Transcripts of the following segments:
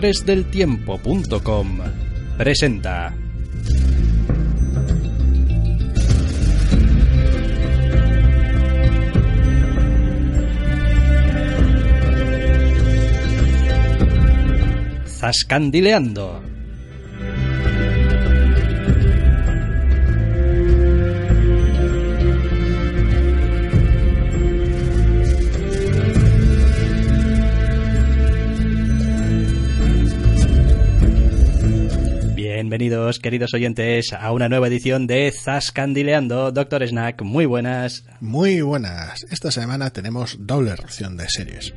Doctoresdeltiempo.com presenta Zascandileando. Bienvenidos, queridos oyentes, a una nueva edición de Zascandileando. Doctor Snack, muy buenas. Muy buenas. Esta semana tenemos doble ración de series.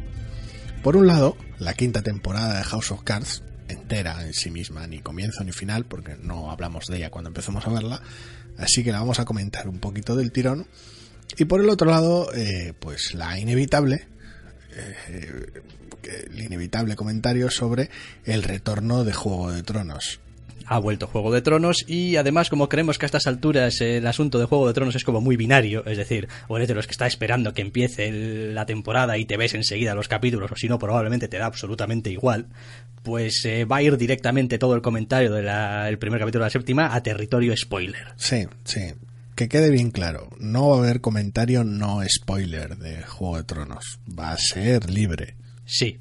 Por un lado, la quinta temporada de House of Cards, entera en sí misma, ni comienzo ni final, porque no hablamos de ella cuando empezamos a verla, así que la vamos a comentar un poquito del tirón. Y por el otro lado, eh, pues la inevitable, eh, el inevitable comentario sobre el retorno de Juego de Tronos ha vuelto Juego de Tronos y además como creemos que a estas alturas el asunto de Juego de Tronos es como muy binario, es decir, o eres de los que está esperando que empiece la temporada y te ves enseguida los capítulos o si no probablemente te da absolutamente igual, pues eh, va a ir directamente todo el comentario del primer capítulo de la séptima a territorio spoiler. Sí, sí. Que quede bien claro, no va a haber comentario no spoiler de Juego de Tronos, va a ser libre. Sí,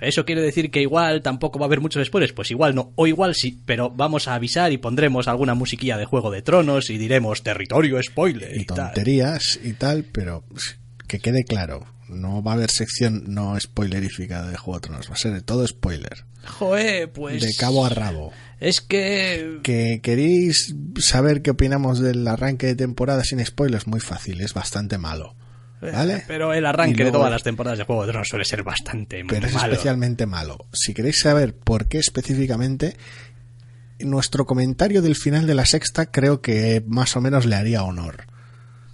¿Eso quiere decir que igual tampoco va a haber muchos spoilers? Pues igual no, o igual sí, pero vamos a avisar y pondremos alguna musiquilla de Juego de Tronos y diremos territorio spoiler. Y, tonterías y tal, pero que quede claro, no va a haber sección no spoilerífica de Juego de Tronos, va a ser de todo spoiler. Joder, pues... De cabo a rabo. Es que... Que queréis saber qué opinamos del arranque de temporada sin spoilers, muy fácil, es bastante malo. ¿Vale? Pero el arranque de todas las temporadas de Juego de Tronos suele ser bastante pero es especialmente malo. Si queréis saber por qué específicamente, nuestro comentario del final de la sexta creo que más o menos le haría honor.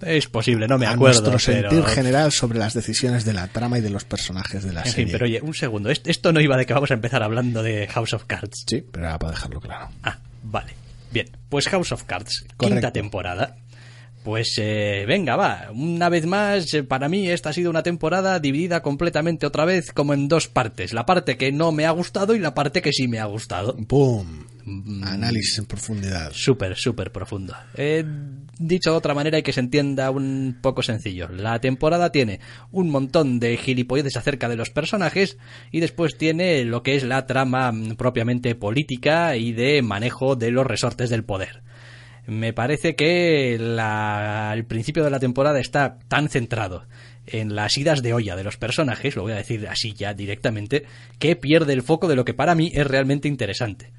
Es posible, no me acuerdo. Nuestro sentir general sobre las decisiones de la trama y de los personajes de la en serie. Fin, pero oye, un segundo. Esto no iba de que vamos a empezar hablando de House of Cards. Sí, pero era para dejarlo claro. Ah, vale. Bien, pues House of Cards, quinta temporada. Pues eh, venga, va. Una vez más, eh, para mí esta ha sido una temporada dividida completamente otra vez como en dos partes. La parte que no me ha gustado y la parte que sí me ha gustado. ¡Pum! Mm. Análisis en profundidad. Súper, súper profundo. dicho de otra manera y que se entienda un poco sencillo. La temporada tiene un montón de gilipolleces acerca de los personajes y después tiene lo que es la trama mm, propiamente política y de manejo de los resortes del poder me parece que el principio de la temporada está tan centrado en las idas de olla de los personajes, lo voy a decir así ya directamente, que pierde el foco de lo que para mí es realmente interesante.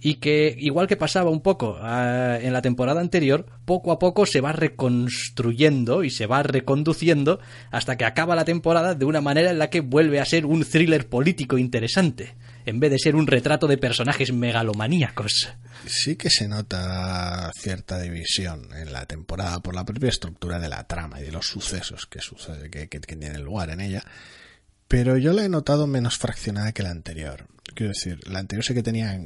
Y que, igual que pasaba un poco ah, en la temporada anterior, poco a poco se va reconstruyendo y se va reconduciendo hasta que acaba la temporada de una manera en la que vuelve a ser un thriller político interesante en vez de ser un retrato de personajes megalomaníacos. Sí que se nota cierta división en la temporada por la propia estructura de la trama y de los sucesos que, sucede, que, tienen lugar en ella, pero yo la he notado menos fraccionada que la anterior. Quiero decir, la anterior sí que tenía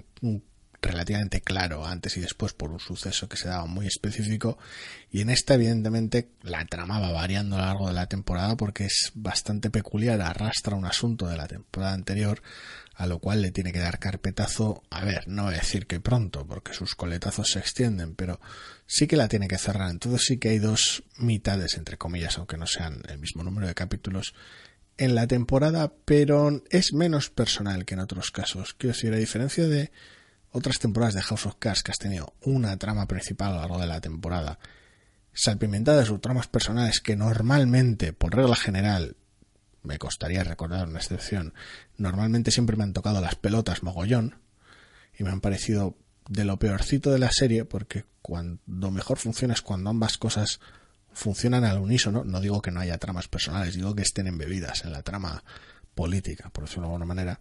relativamente claro antes y después por un suceso que se daba muy específico y en esta evidentemente la trama va variando a lo largo de la temporada porque es bastante peculiar, arrastra un asunto de la temporada anterior a lo cual le tiene que dar carpetazo, a ver, no voy a decir que pronto, porque sus coletazos se extienden, pero sí que la tiene que cerrar. Entonces sí que hay dos mitades, entre comillas, aunque no sean el mismo número de capítulos en la temporada, pero es menos personal que en otros casos. Quiero decir, a diferencia de otras temporadas de House of Cards que has tenido una trama principal a lo largo de la temporada, salpimentada de sus tramas personales que normalmente, por regla general, me costaría recordar una excepción, normalmente siempre me han tocado las pelotas mogollón y me han parecido de lo peorcito de la serie porque cuando mejor funciona es cuando ambas cosas funcionan al unísono. No digo que no haya tramas personales, digo que estén embebidas en la trama política, por decirlo de alguna manera.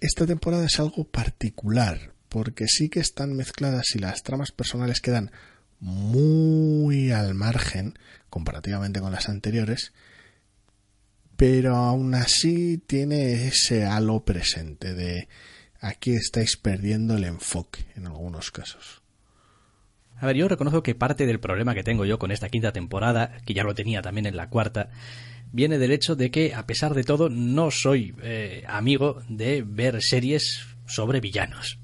Esta temporada es algo particular porque sí que están mezcladas y las tramas personales quedan muy al margen comparativamente con las anteriores pero aún así tiene ese halo presente de aquí estáis perdiendo el enfoque en algunos casos. A ver, yo reconozco que parte del problema que tengo yo con esta quinta temporada, que ya lo tenía también en la cuarta, viene del hecho de que, a pesar de todo, no soy eh, amigo de ver series sobre villanos.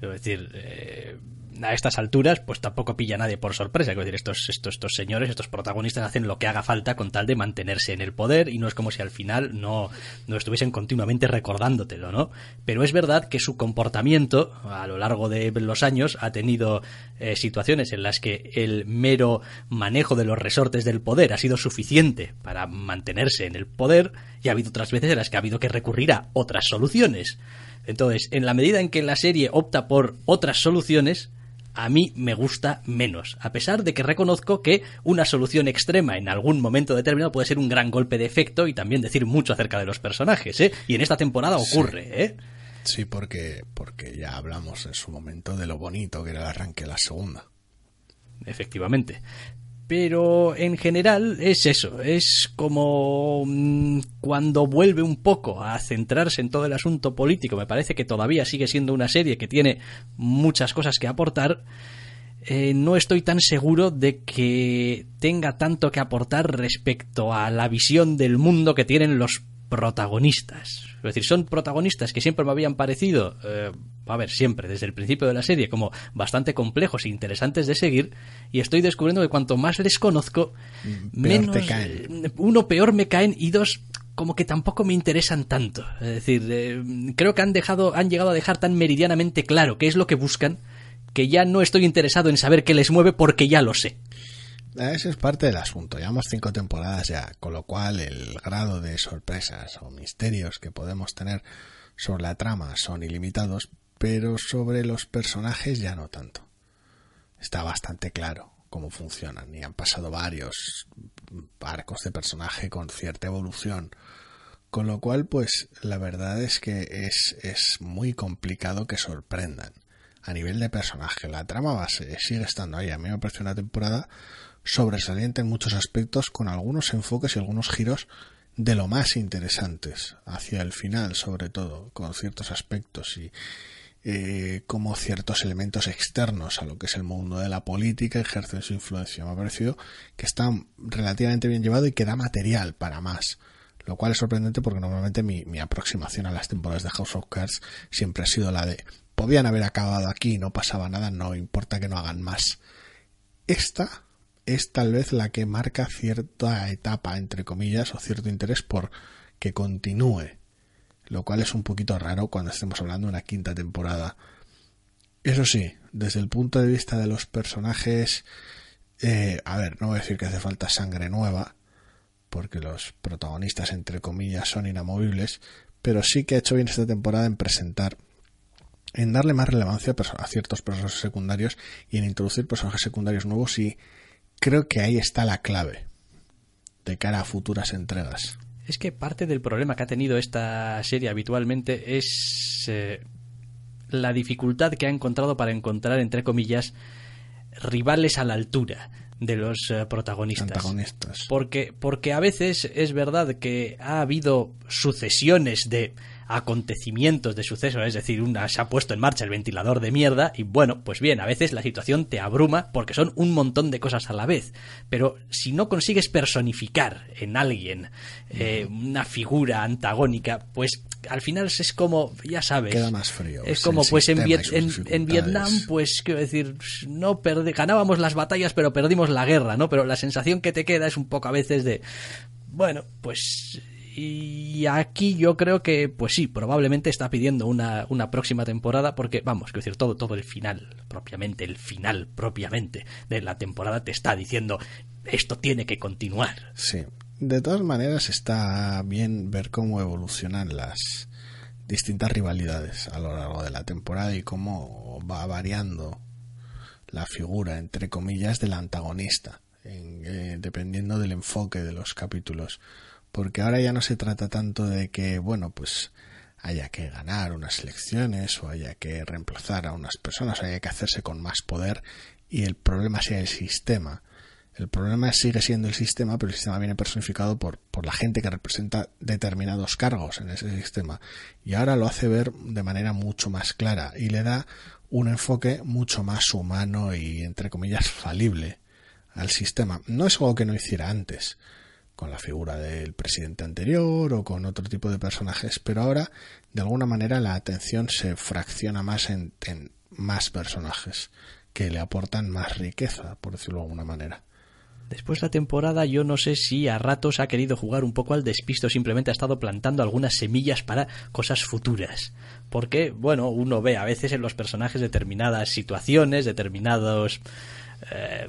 Es decir, eh, a estas alturas, pues tampoco pilla nadie por sorpresa. Es decir, estos, estos, estos señores, estos protagonistas hacen lo que haga falta con tal de mantenerse en el poder y no es como si al final no, no estuviesen continuamente recordándotelo, ¿no? Pero es verdad que su comportamiento a lo largo de los años ha tenido eh, situaciones en las que el mero manejo de los resortes del poder ha sido suficiente para mantenerse en el poder y ha habido otras veces en las que ha habido que recurrir a otras soluciones. Entonces, en la medida en que la serie opta por otras soluciones, a mí me gusta menos, a pesar de que reconozco que una solución extrema en algún momento determinado puede ser un gran golpe de efecto y también decir mucho acerca de los personajes, ¿eh? Y en esta temporada ocurre, sí. ¿eh? Sí, porque, porque ya hablamos en su momento de lo bonito que era el arranque de la segunda. Efectivamente. Pero en general es eso, es como mm, cuando vuelve un poco a centrarse en todo el asunto político, me parece que todavía sigue siendo una serie que tiene muchas cosas que aportar, eh, no estoy tan seguro de que tenga tanto que aportar respecto a la visión del mundo que tienen los protagonistas. Es decir, son protagonistas que siempre me habían parecido, eh, a ver, siempre, desde el principio de la serie, como bastante complejos e interesantes de seguir, y estoy descubriendo que cuanto más les conozco, Peor menos... eh, Uno, peor me caen, y dos, como que tampoco me interesan tanto. Es decir, eh, creo que han dejado, han llegado a dejar tan meridianamente claro qué es lo que buscan, que ya no estoy interesado en saber qué les mueve porque ya lo sé. Ese es parte del asunto. Llevamos cinco temporadas ya, con lo cual el grado de sorpresas o misterios que podemos tener sobre la trama son ilimitados, pero sobre los personajes ya no tanto. Está bastante claro cómo funcionan y han pasado varios arcos de personaje con cierta evolución. Con lo cual, pues la verdad es que es, es muy complicado que sorprendan a nivel de personaje. La trama base sigue estando ahí. A mí me parece una temporada sobresaliente en muchos aspectos, con algunos enfoques y algunos giros de lo más interesantes, hacia el final sobre todo, con ciertos aspectos y eh, como ciertos elementos externos a lo que es el mundo de la política ejercen su influencia. Me ha parecido que está relativamente bien llevado y que da material para más. Lo cual es sorprendente porque normalmente mi, mi aproximación a las temporadas de House of Cards siempre ha sido la de podían haber acabado aquí, no pasaba nada, no importa que no hagan más. Esta es tal vez la que marca cierta etapa, entre comillas, o cierto interés por que continúe, lo cual es un poquito raro cuando estemos hablando de una quinta temporada. Eso sí, desde el punto de vista de los personajes, eh, a ver, no voy a decir que hace falta sangre nueva, porque los protagonistas, entre comillas, son inamovibles, pero sí que ha hecho bien esta temporada en presentar en darle más relevancia a ciertos personajes secundarios y en introducir personajes secundarios nuevos y creo que ahí está la clave de cara a futuras entregas. Es que parte del problema que ha tenido esta serie habitualmente es eh, la dificultad que ha encontrado para encontrar, entre comillas, rivales a la altura de los eh, protagonistas. Antagonistas. Porque, porque a veces es verdad que ha habido sucesiones de acontecimientos de sucesos, es decir, una, se ha puesto en marcha el ventilador de mierda y bueno, pues bien, a veces la situación te abruma porque son un montón de cosas a la vez, pero si no consigues personificar en alguien eh, una figura antagónica, pues al final es como, ya sabes, Queda más frío. es como pues en, Viet- en-. Vietnam, pues quiero decir, no perde- ganábamos las batallas pero perdimos la guerra, ¿no? Pero la sensación que te queda es un poco a veces de, bueno, pues y aquí yo creo que, pues sí, probablemente está pidiendo una, una próxima temporada porque, vamos, quiero decir, todo, todo el final, propiamente, el final propiamente de la temporada te está diciendo, esto tiene que continuar. Sí. De todas maneras está bien ver cómo evolucionan las distintas rivalidades a lo largo de la temporada y cómo va variando la figura, entre comillas, del antagonista, en- eh, dependiendo del enfoque de los capítulos. Porque ahora ya no se trata tanto de que, bueno, pues haya que ganar unas elecciones o haya que reemplazar a unas personas, o haya que hacerse con más poder y el problema sea el sistema. El problema sigue siendo el sistema, pero el sistema viene personificado por, por la gente que representa determinados cargos en ese sistema. Y ahora lo hace ver de manera mucho más clara y le da un enfoque mucho más humano y, entre comillas, falible al sistema. No es algo que no hiciera antes, con la figura del presidente anterior o con otro tipo de personajes, pero ahora de alguna manera la atención se fracciona más en, más personajes que le aportan más riqueza, por decirlo de alguna manera. Después la temporada yo no sé si a ratos ha querido jugar un poco al despisto, simplemente ha estado plantando algunas semillas para cosas futuras. Porque, bueno, uno ve a veces en los personajes determinadas situaciones, determinados... Eh,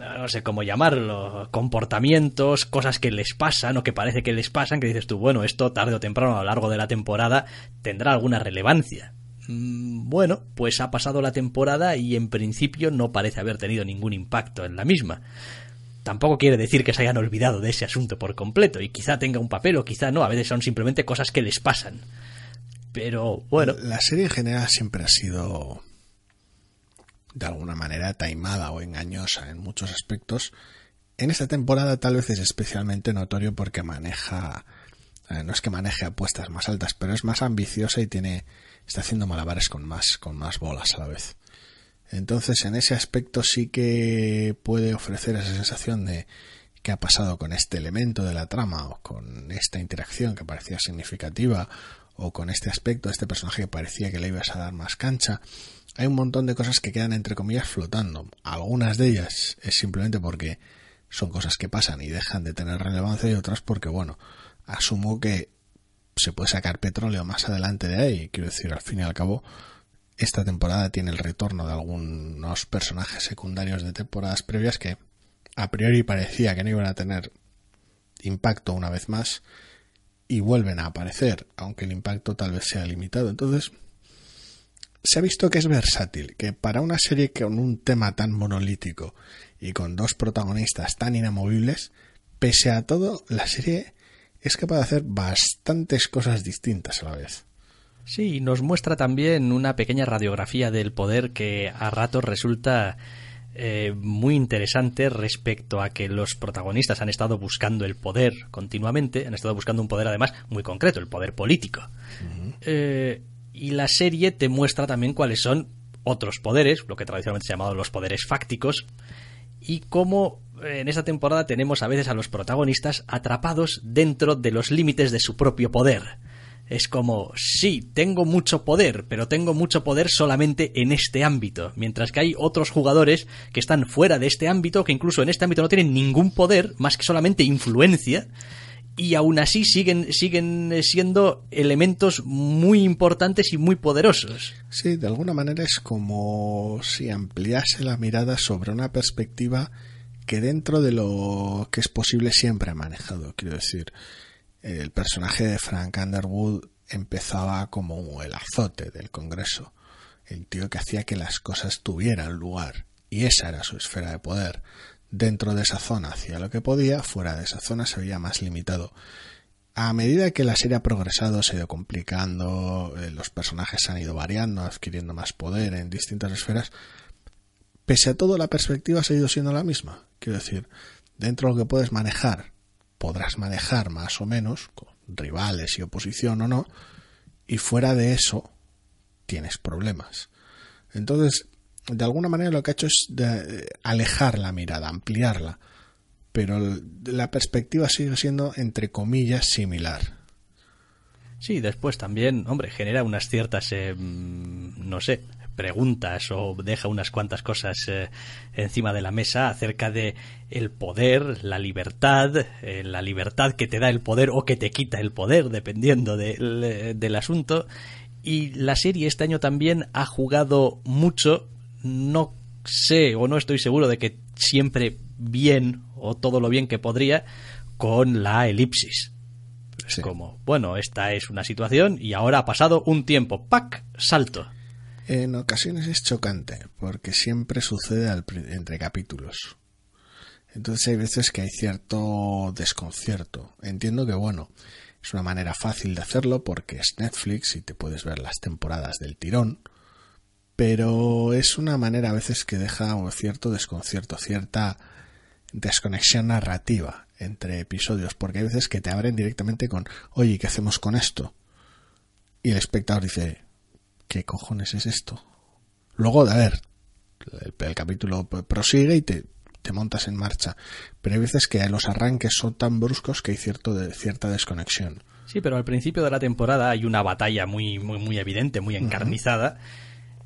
no sé cómo llamarlo, comportamientos, cosas que les pasan o que parece que les pasan, que dices tú, bueno, esto tarde o temprano a lo largo de la temporada tendrá alguna relevancia. Mm, bueno, pues ha pasado la temporada y en principio no parece haber tenido ningún impacto en la misma tampoco quiere decir que se hayan olvidado de ese asunto por completo y quizá tenga un papel o quizá no, a veces son simplemente cosas que les pasan. Pero bueno. La serie en general siempre ha sido de alguna manera taimada o engañosa en muchos aspectos. En esta temporada tal vez es especialmente notorio porque maneja, eh, no es que maneje apuestas más altas, pero es más ambiciosa y tiene, está haciendo malabares con más, con más bolas a la vez. Entonces, en ese aspecto sí que puede ofrecer esa sensación de qué ha pasado con este elemento de la trama o con esta interacción que parecía significativa o con este aspecto, este personaje que parecía que le ibas a dar más cancha. Hay un montón de cosas que quedan entre comillas flotando. Algunas de ellas es simplemente porque son cosas que pasan y dejan de tener relevancia y otras porque, bueno, asumo que se puede sacar petróleo más adelante de ahí. Quiero decir, al fin y al cabo, esta temporada tiene el retorno de algunos personajes secundarios de temporadas previas que a priori parecía que no iban a tener impacto una vez más y vuelven a aparecer, aunque el impacto tal vez sea limitado. Entonces, se ha visto que es versátil, que para una serie con un tema tan monolítico y con dos protagonistas tan inamovibles, pese a todo, la serie es capaz de hacer bastantes cosas distintas a la vez. Sí, nos muestra también una pequeña radiografía del poder que a ratos resulta eh, muy interesante respecto a que los protagonistas han estado buscando el poder continuamente, han estado buscando un poder además muy concreto, el poder político. Eh, y la serie te muestra también cuáles son otros poderes, lo que tradicionalmente se ha llamado los poderes fácticos, y cómo en esta temporada tenemos a veces a los protagonistas atrapados dentro de los límites de su propio poder. Es como, sí, tengo mucho poder, pero tengo mucho poder solamente en este ámbito, mientras que hay otros jugadores que están fuera de este ámbito, que incluso en este ámbito no tienen ningún poder, más que solamente influencia, y aún así siguen, siguen siendo elementos muy importantes y muy poderosos. Sí, de alguna manera es como si ampliase la mirada sobre una perspectiva que dentro de lo que es posible siempre ha manejado, quiero decir el personaje de Frank Underwood empezaba como el azote del Congreso, el tío que hacía que las cosas tuvieran lugar, y esa era su esfera de poder. Dentro de esa zona hacía lo que podía, fuera de esa zona se veía más limitado. A medida que la serie ha progresado, se ha ido complicando, eh, los personajes han ido variando, adquiriendo más poder en distintas esferas, pese a todo la perspectiva ha seguido siendo la misma. Quiero decir, dentro de lo que puedes manejar podrás manejar más o menos, con rivales y oposición o no, y fuera de eso tienes problemas. Entonces, de alguna manera lo que ha hecho es de alejar la mirada, ampliarla, pero la perspectiva sigue siendo, entre comillas, similar. Sí, después también, hombre, genera unas ciertas, eh, no sé, preguntas o deja unas cuantas cosas eh, encima de la mesa acerca de el poder, la libertad, eh, la libertad que te da el poder o que te quita el poder, dependiendo eh, del asunto. Y la serie este año también ha jugado mucho, no sé o no estoy seguro de que siempre bien o todo lo bien que podría, con la elipsis. Es como, bueno, esta es una situación y ahora ha pasado un tiempo, ¡pac! Salto en ocasiones es chocante, porque siempre sucede entre capítulos. Entonces hay veces que hay cierto desconcierto. Entiendo que, bueno, es una manera fácil de hacerlo porque es Netflix y te puedes ver las temporadas del tirón, pero es una manera a veces que deja cierto desconcierto, cierta desconexión narrativa entre episodios, porque hay veces que te abren directamente con, oye, ¿qué hacemos con esto? Y el espectador dice, ¿qué cojones es esto? Luego, a ver, el, capítulo prosigue y te, te montas en marcha. Pero hay veces que los arranques son tan bruscos que hay cierto de, cierta desconexión. Sí, pero al principio de la temporada hay una batalla muy, muy, muy evidente, muy encarnizada,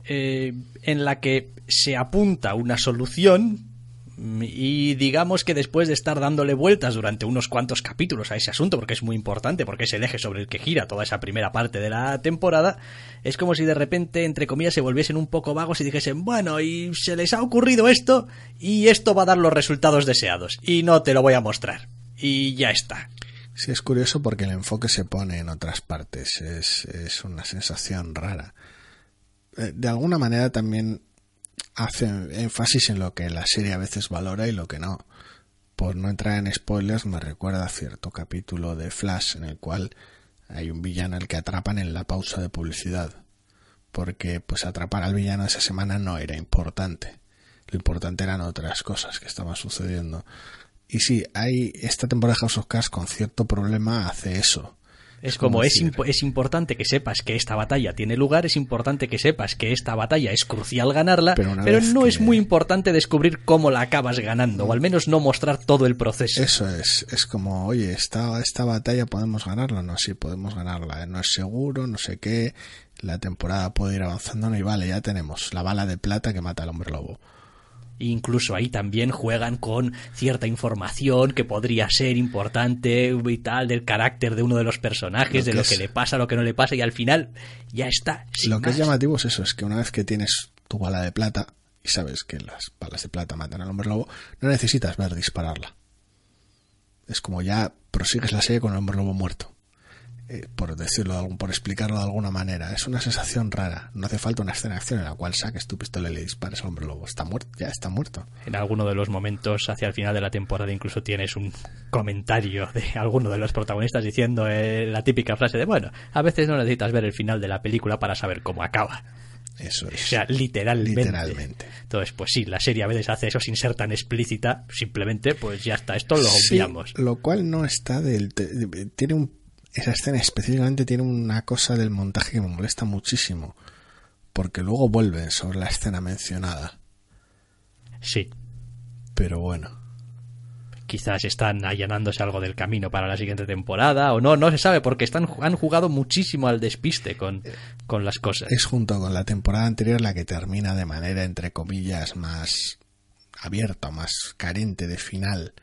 eh, en la que se apunta una solución y digamos que después de estar dándole vueltas durante unos cuantos capítulos a ese asunto, porque es muy importante, porque es el eje sobre el que gira toda esa primera parte de la temporada, es como si de repente, entre comillas, se volviesen un poco vagos y dijesen, bueno, y se les ha ocurrido esto, y esto va a dar los resultados deseados, y no te lo voy a mostrar. Y ya está. Sí, es curioso porque el enfoque se pone en otras partes, es, es una sensación rara. Eh, de alguna manera también hace énfasis en lo que la serie a veces valora y lo que no. Por no entrar en spoilers, me recuerda cierto capítulo de Flash en el cual hay un villano al que atrapan en la pausa de publicidad. Porque pues atrapar al villano esa semana no era importante. Lo importante eran otras cosas que estaban sucediendo. Y sí, hay esta temporada de House of Cards con cierto problema hace eso. Es como, es, es, importante que sepas que esta batalla tiene lugar, es importante que sepas que esta batalla es crucial ganarla, pero, no es muy importante descubrir cómo la acabas ganando, o al menos no mostrar todo el proceso. Eso es, es como, oye, esta, esta batalla podemos ganarla, no, sí, podemos ganarla, no es seguro, no sé qué, la temporada puede ir avanzando, no, y vale, ya tenemos la bala de plata que mata al hombre lobo. Incluso ahí también juegan con cierta información que podría ser importante y tal del carácter de uno de los personajes, de lo que le pasa, lo que no le pasa y al final ya está. Lo que es llamativo es eso, es que una vez que tienes tu bala de plata y sabes que las balas de plata matan al hombre lobo, no necesitas ver dispararla. Es como ya prosigues la serie con el hombre lobo muerto. Eh, por decirlo, por explicarlo de alguna manera. Es una sensación rara. No hace falta una escena de acción en la cual saques tu pistola y le dispares al hombre lobo. Está muerto, ya está muerto. En alguno de los momentos, hacia el final de la temporada, incluso tienes un comentario de alguno de los protagonistas diciendo eh, la típica frase de, bueno, a veces no necesitas ver el final de la película para saber cómo acaba. Eso es. O sea, literalmente. literalmente. Entonces, pues sí, la serie a veces hace eso sin ser tan explícita. Simplemente, pues ya está, esto lo obviamos. lo cual no está del. Tiene un esa escena específicamente tiene una cosa del montaje que me molesta muchísimo, porque luego vuelven sobre la escena mencionada. Sí. Pero bueno. Quizás están allanándose algo del camino para la siguiente temporada, o no, no se sabe, porque están, han jugado muchísimo al despiste con, con las cosas. Es junto con la temporada anterior la que termina de manera, entre comillas, más abierta, más carente de final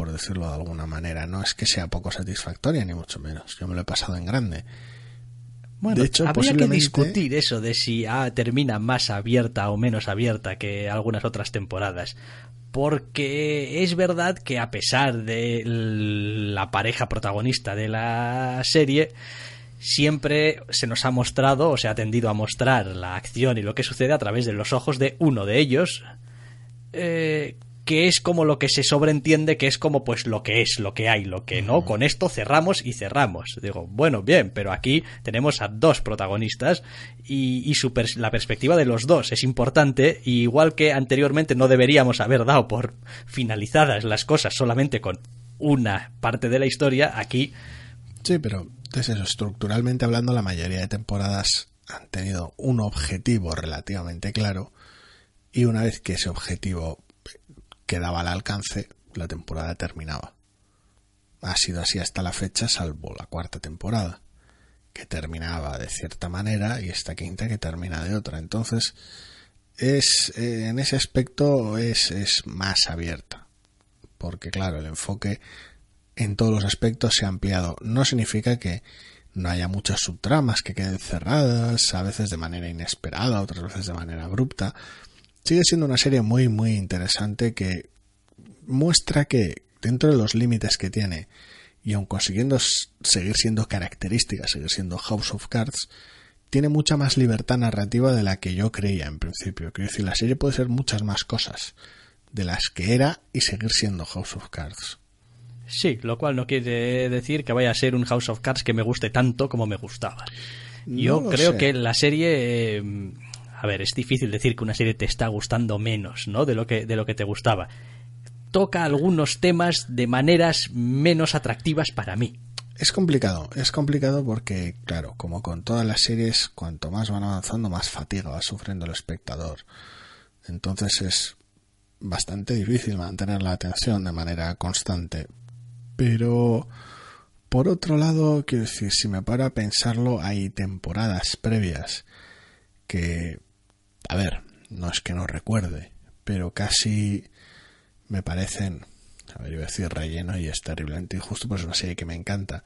por decirlo de alguna manera. No es que sea poco satisfactoria, ni mucho menos. Yo me lo he pasado en grande. Bueno, de hecho, habría que discutir eso de si ah, termina más abierta o menos abierta que algunas otras temporadas. Porque es verdad que a pesar de la pareja protagonista de la serie, siempre se nos ha mostrado o se ha tendido a mostrar la acción y lo que sucede a través de los ojos de uno de ellos, eh, que es como lo que se sobreentiende que es como pues lo que es, lo que hay, lo que no, con esto cerramos y cerramos. Digo, bueno, bien, pero aquí tenemos a dos protagonistas y, y la perspectiva de los dos es importante, y igual que anteriormente no deberíamos haber dado por finalizadas las cosas solamente con una parte de la historia, aquí... Sí, pero entonces eso, estructuralmente hablando, la mayoría de temporadas han tenido un objetivo relativamente claro y una vez que ese objetivo quedaba al alcance, la temporada terminaba. Ha sido así hasta la fecha, salvo la cuarta temporada, que terminaba de cierta manera y esta quinta que termina de otra. Entonces, es eh, en ese aspecto es, es más abierta, porque claro, el enfoque en todos los aspectos se ha ampliado. No significa que no haya muchas subtramas que queden cerradas, a veces de manera inesperada, otras veces de manera abrupta, sigue siendo una serie muy, muy interesante que muestra que dentro de los límites que tiene y aun consiguiendo seguir siendo características, seguir siendo House of Cards, tiene mucha más libertad narrativa de la que yo creía en principio. Quiero decir, la serie puede ser muchas más cosas de las que era y seguir siendo House of Cards. Sí, lo cual no quiere decir que vaya a ser un House of Cards que me guste tanto como me gustaba. Yo creo que la serie eh, a ver, es difícil decir que una serie te está gustando menos, ¿no? De lo que, de lo que te gustaba. Toca algunos temas de maneras menos atractivas para mí. Es complicado, es complicado porque, claro, como con todas las series, cuanto más van avanzando, más fatiga va sufriendo el espectador. Entonces es bastante difícil mantener la atención de manera constante. Pero, por otro lado, quiero decir, si me paro a pensarlo, hay temporadas previas que, a ver, no es que no recuerde, pero casi me parecen, a ver, iba a decir relleno y es terriblemente injusto, pues es una serie que me encanta.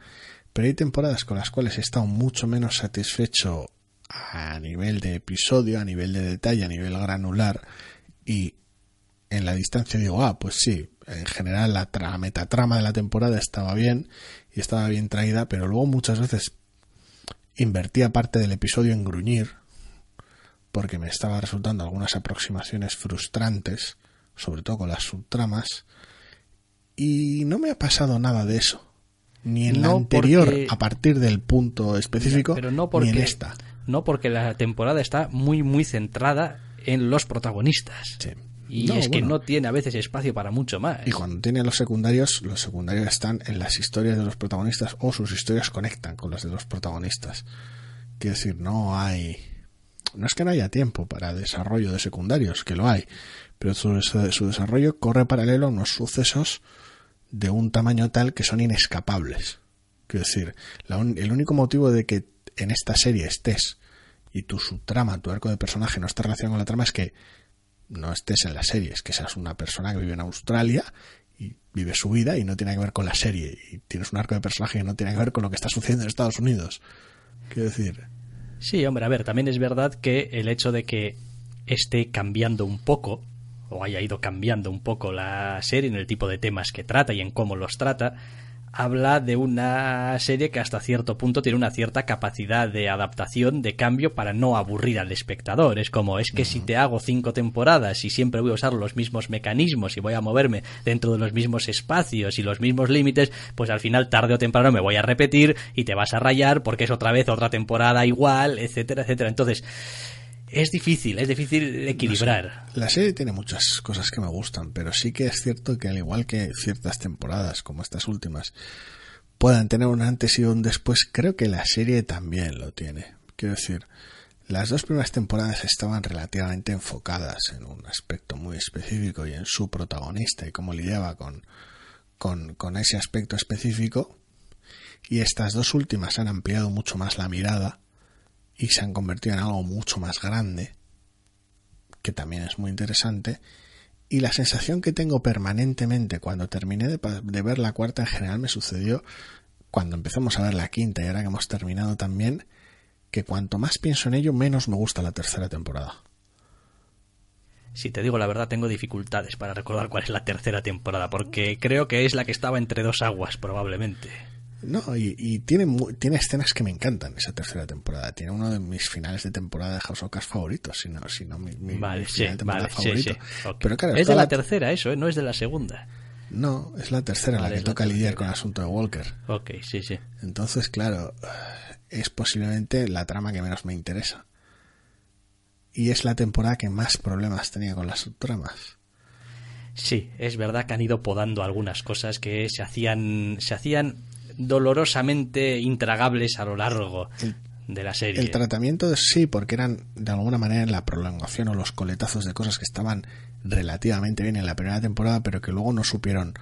Pero hay temporadas con las cuales he estado mucho menos satisfecho a nivel de episodio, a nivel de detalle, a nivel granular y en la distancia digo, ah, pues sí, en general la, tra metatrama de la temporada estaba bien y estaba bien traída, pero luego muchas veces invertía parte del episodio en gruñir porque me estaba resultando algunas aproximaciones frustrantes, sobre todo con las subtramas, y no me ha pasado nada de eso. Ni en la anterior, a partir del punto específico, pero no porque, ni en esta. No porque la temporada está muy, muy centrada en los protagonistas. Sí. Y es que no tiene a veces espacio para mucho más. Y cuando tiene los secundarios, los secundarios están en las historias de los protagonistas o sus historias conectan con las de los protagonistas. Quiero decir, no hay. No es que no haya tiempo para desarrollo de secundarios, que lo hay, pero su, su desarrollo corre paralelo a unos sucesos de un tamaño tal que son inescapables. Quiero decir, el único motivo de que en esta serie estés y tu subtrama, tu arco de personaje no está relacionado con la trama es que no estés en la serie, es que seas una persona que vive en Australia y vive su vida y no tiene que ver con la serie y tienes un arco de personaje que no tiene que ver con lo que está sucediendo en Estados Unidos. Quiero decir. Sí, hombre, a ver, también es verdad que el hecho de que esté cambiando un poco o haya ido cambiando un poco la serie en el tipo de temas que trata y en cómo los trata, habla de una serie que hasta cierto punto tiene una cierta capacidad de adaptación, de cambio para no aburrir al espectador. Es como, es que si te hago cinco temporadas y siempre voy a usar los mismos mecanismos y voy a moverme dentro de los mismos espacios y los mismos límites, pues al final tarde o temprano me voy a repetir y te vas a rayar porque es otra vez otra temporada igual, etcétera, etcétera. Entonces, es difícil, es difícil equilibrar. la serie tiene muchas cosas que me gustan, pero sí que es cierto que al igual que ciertas temporadas, como estas últimas, puedan tener un antes y un después, creo que la serie también lo tiene. Quiero decir, las dos primeras temporadas estaban relativamente enfocadas en un aspecto muy específico y en su protagonista y cómo lidiaba con, con, con ese aspecto específico. Y estas dos últimas han ampliado mucho más la mirada y se han convertido en algo mucho más grande, que también es muy interesante. Y la sensación que tengo permanentemente cuando terminé de, ver la cuarta en general me sucedió cuando empezamos a ver la quinta y ahora que hemos terminado también, que cuanto más pienso en ello, menos me gusta la tercera temporada. Si te digo la verdad, tengo dificultades para recordar cuál es la tercera temporada, porque creo que es la que estaba entre dos aguas, probablemente. No, y, tiene, tiene escenas que me encantan esa tercera temporada. Tiene uno de mis finales de temporada de House of Cards favoritos, si no, si no mi, vale, sí, vale, favorito. Pero claro, es de la, tercera eso, ¿eh? no es de la segunda. No, es la tercera la que toca lidiar con el asunto de Walker. Ok, sí, sí. Entonces, claro, es posiblemente la trama que menos me interesa. Y es la temporada que más problemas tenía con las subtramas. Sí, es verdad que han ido podando algunas cosas que se hacían, se hacían dolorosamente intragables a lo largo de la serie. El tratamiento de, sí, porque eran de alguna manera la prolongación o los coletazos de cosas que estaban relativamente bien en la primera temporada, pero que luego no supieron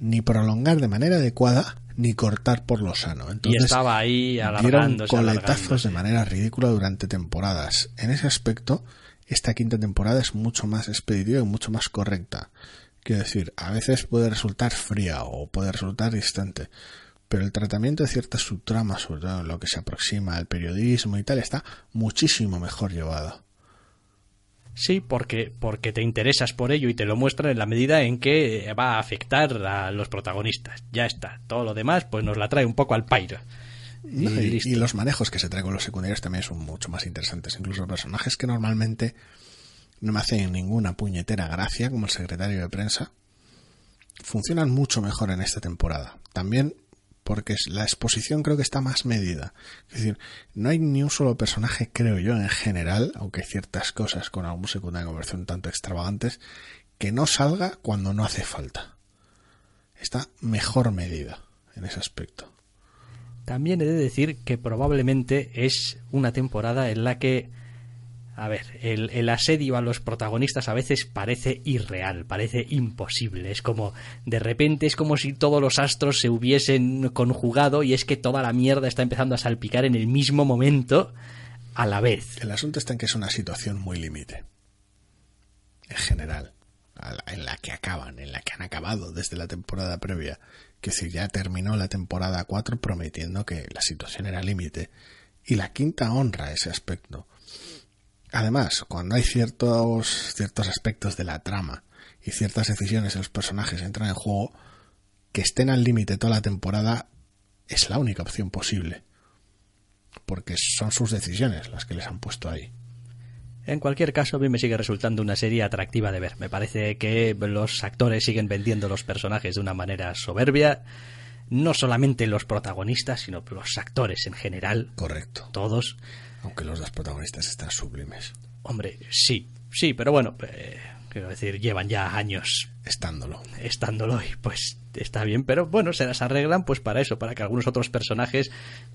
ni prolongar de manera adecuada ni cortar por lo sano. Entonces, y estaba ahí alargándose, dieron coletazos de manera ridícula durante temporadas. En ese aspecto, esta quinta temporada es mucho más expeditiva y mucho más correcta. Quiero decir, a veces puede resultar fría o puede resultar distante, pero el tratamiento de ciertas subtramas, sobre todo en lo que se aproxima al periodismo y tal, está muchísimo mejor llevado. Sí, porque, porque te interesas por ello y te lo muestran en la medida en que va a afectar a los protagonistas. Ya está. Todo lo demás, pues nos la trae un poco al pairo. Y, los manejos que se traen con los secundarios también son mucho más interesantes. Incluso personajes que normalmente no me hacen ninguna puñetera gracia, como el secretario de prensa, funcionan mucho mejor en esta temporada. También porque la exposición creo que está más medida. Es decir, no hay ni un solo personaje, creo yo, en general, aunque ciertas cosas con algún secundario de conversión tanto extravagantes, que no salga cuando no hace falta. Está mejor medida en ese aspecto. También he de decir que probablemente es una temporada en la que a ver, el, asedio a los protagonistas a veces parece irreal, parece imposible. Es como, de repente es como si todos los astros se hubiesen conjugado y es que toda la mierda está empezando a salpicar en el mismo momento a la vez. El asunto está en que es una situación muy límite. En general. En la que acaban, en la que han acabado desde la temporada previa. Que si ya terminó la temporada 4 prometiendo que la situación era límite. Y la quinta honra ese aspecto Además, cuando hay ciertos, ciertos aspectos de la trama y ciertas decisiones de los personajes entran en juego, que estén al límite toda la temporada es la única opción posible. Porque son sus decisiones las que les han puesto ahí. En cualquier caso, a mí me sigue resultando una serie atractiva de ver. Me parece que los actores siguen vendiendo los personajes de una manera soberbia. No solamente los protagonistas, sino los actores en general. Correcto. Todos. Aunque los dos protagonistas están sublimes. Hombre, sí, sí, pero bueno, eh, quiero decir, llevan ya años estándolo. Estándolo y pues está bien, pero bueno, se las arreglan pues para eso, para que algunos otros personajes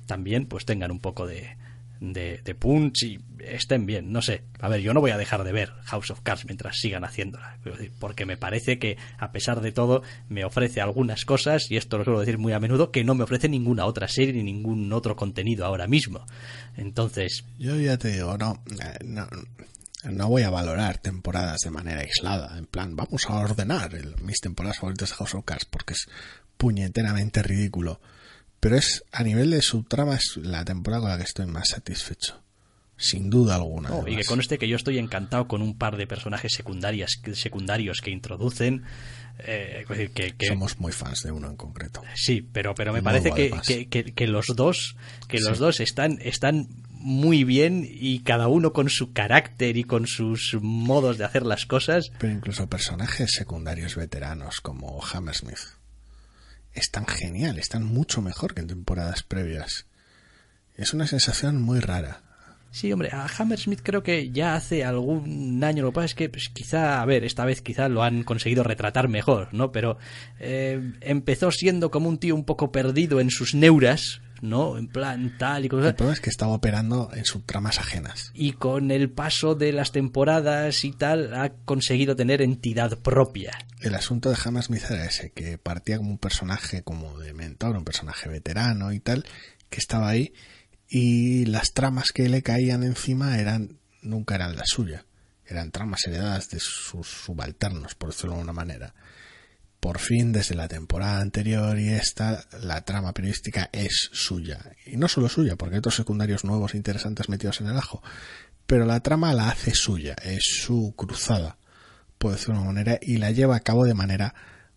también pues tengan un poco de, de, de, punch y estén bien. No sé. A ver, yo no voy a dejar de ver House of Cards mientras sigan haciéndola. Porque me parece que, a pesar de todo, me ofrece algunas cosas, y esto lo suelo decir muy a menudo, que no me ofrece ninguna otra serie ni ningún otro contenido ahora mismo. Entonces. Yo ya te digo, no, no, no voy a valorar temporadas de manera aislada. En plan, vamos a ordenar mis temporadas favoritas de House of Cards porque es puñeteramente ridículo pero es a nivel de subtrama es la temporada con la que estoy más satisfecho. Sin duda alguna. y que con este que yo estoy encantado con un par de personajes secundarias, secundarios que introducen. Eh, que, Somos muy fans de uno en concreto. Sí, pero, pero me parece que, que, los dos, que los dos están, están muy bien y cada uno con su carácter y con sus modos de hacer las cosas. Pero incluso personajes secundarios veteranos como Hammersmith es tan genial, están mucho mejor que en temporadas previas. Es una sensación muy rara. Sí, hombre, a Hammersmith creo que ya hace algún año, lo que pasa es que pues, quizá, a ver, esta vez quizá lo han conseguido retratar mejor, ¿no? Pero eh, empezó siendo como un tío un poco perdido en sus neuras, ¿no? En plan tal y cosas. El problema es que estaba operando en subtramas ajenas. Y con el paso de las temporadas y tal, ha conseguido tener entidad propia. El asunto de Hammersmith era ese, que partía como un personaje como de mentor, un personaje veterano y tal, que estaba ahí, y las tramas que le caían encima eran, nunca eran la suya. Eran tramas heredadas de sus subalternos, por decirlo de alguna manera por fin desde la temporada anterior y esta, la trama periodística es suya. Y no solo suya, porque hay otros secundarios nuevos e interesantes metidos en el ajo, pero la trama la hace suya, es su cruzada, por decirlo de una manera, y la lleva a cabo de manera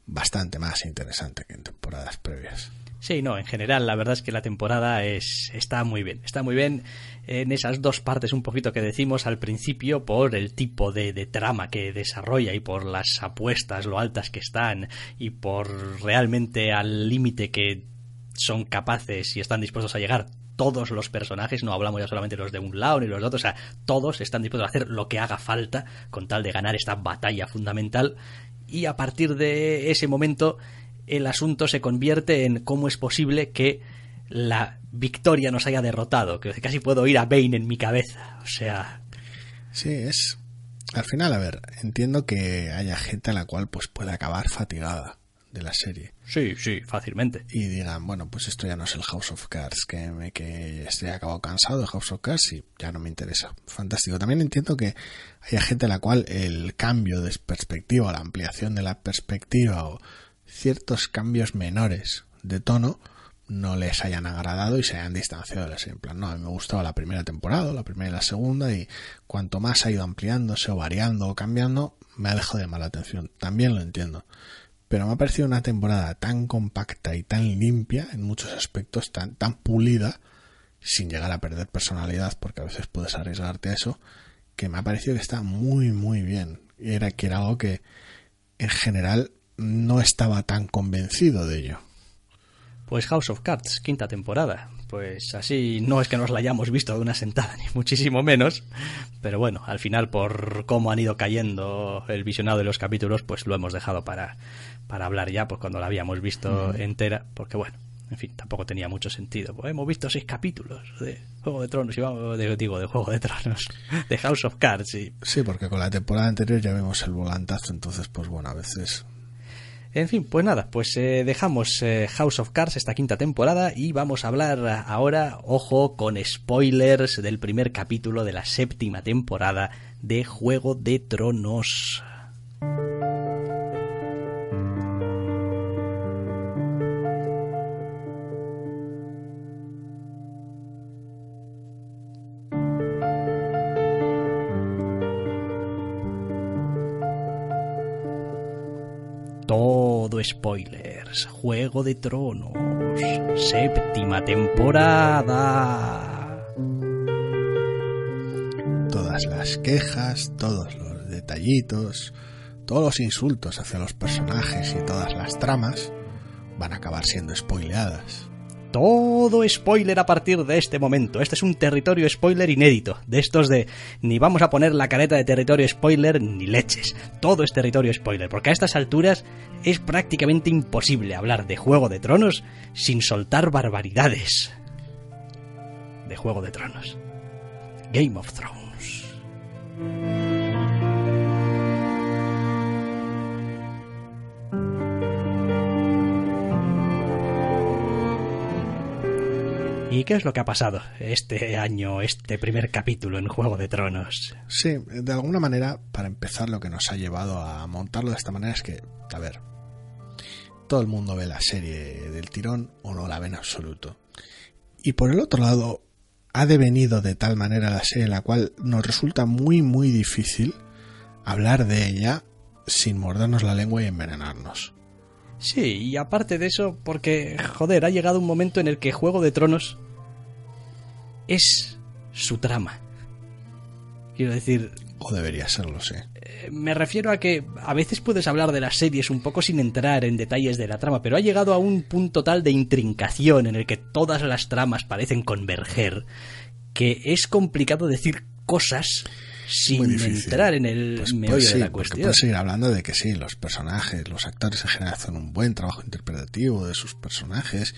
bastante más interesante que en temporadas previas. Sí, no, en general la verdad es que la temporada es está muy bien, está muy bien en esas dos partes un poquito que decimos al principio por el tipo de, de trama que desarrolla y por las apuestas, lo altas que están y por realmente al límite que son capaces y están dispuestos a llegar todos los personajes, no hablamos ya solamente los de un lado ni los de otro, o sea, todos están dispuestos a hacer lo que haga falta con tal de ganar esta batalla fundamental y a partir de ese momento el asunto se convierte en cómo es posible que la victoria nos haya derrotado, que casi puedo oír a Bane en mi cabeza, o sea... Sí, es... Al final, a ver, entiendo que haya gente a la cual pues puede acabar fatigada de la serie. Sí, sí, fácilmente. Y digan, bueno, pues esto ya no es el House of Cards, que, me, que estoy acabado cansado de House of Cards y ya no me interesa. Fantástico. También entiendo que haya gente a la cual el cambio de perspectiva, la ampliación de la perspectiva o ciertos cambios menores de tono no les hayan agradado y se hayan distanciado de. En plan, no, a mí me gustaba la primera temporada, la primera y la segunda, y cuanto más ha ido ampliándose o variando o cambiando, me ha dejado de llamar la atención. También lo entiendo. Pero me ha parecido una temporada tan compacta y tan limpia en muchos aspectos, tan, tan pulida, sin llegar a perder personalidad, porque a veces puedes arriesgarte a eso, que me ha parecido que está muy, muy bien. Era que era algo que, en general, no estaba tan convencido de ello. Pues House of Cards, quinta temporada. Pues así no es que nos la hayamos visto de una sentada, ni muchísimo menos. Pero bueno, al final, por cómo han ido cayendo el visionado de los capítulos, pues lo hemos dejado para, para hablar ya, pues cuando la habíamos visto entera. Porque bueno, En fin, tampoco tenía mucho sentido. Pues hemos visto seis capítulos de Juego de Tronos, y vamos, de, digo, de Juego de Tronos, de House of Cards. Y... Sí, porque con la temporada anterior ya vemos el volantazo, entonces, pues bueno, a veces en fin, pues nada, pues eh, dejamos eh, House of Cards esta quinta temporada y vamos a hablar ahora, ojo, con spoilers del primer capítulo de la séptima temporada de Juego de Tronos. Spoilers. Juego de Tronos. Séptima temporada. Todas las quejas, todos los detallitos, todos los insultos hacia los personajes y todas las tramas van a acabar siendo spoileadas todo spoiler a partir de este momento. Este es un territorio spoiler inédito, de estos de ni vamos a poner la careta de territorio spoiler ni leches. Todo es territorio spoiler, porque a estas alturas es prácticamente imposible hablar de Juego de Tronos sin soltar barbaridades. De Juego de Tronos. Game of Thrones. ¿Y qué es lo que ha pasado este año, este primer capítulo en Juego de Tronos? Sí, de alguna manera, para empezar, lo que nos ha llevado a montarlo de esta manera es que, a ver, todo el mundo ve la serie del tirón o no la ve en absoluto. Y por el otro lado, ha devenido de tal manera la serie en la cual nos resulta muy, muy difícil hablar de ella sin mordernos la lengua y envenenarnos. Sí, y aparte de eso, porque, joder, ha llegado un momento en el que Juego de Tronos es su trama. Quiero decir... O debería serlo, sí. Eh, me refiero a que a veces puedes hablar de las series un poco sin entrar en detalles de la trama, pero ha llegado a un punto tal de intrincación en el que todas las tramas parecen converger, que es complicado decir cosas sin entrar en el pues, pues meollo de la cuestión. Puedes seguir hablando de que sí, los personajes, los actores en general hacen un buen trabajo interpretativo de sus personajes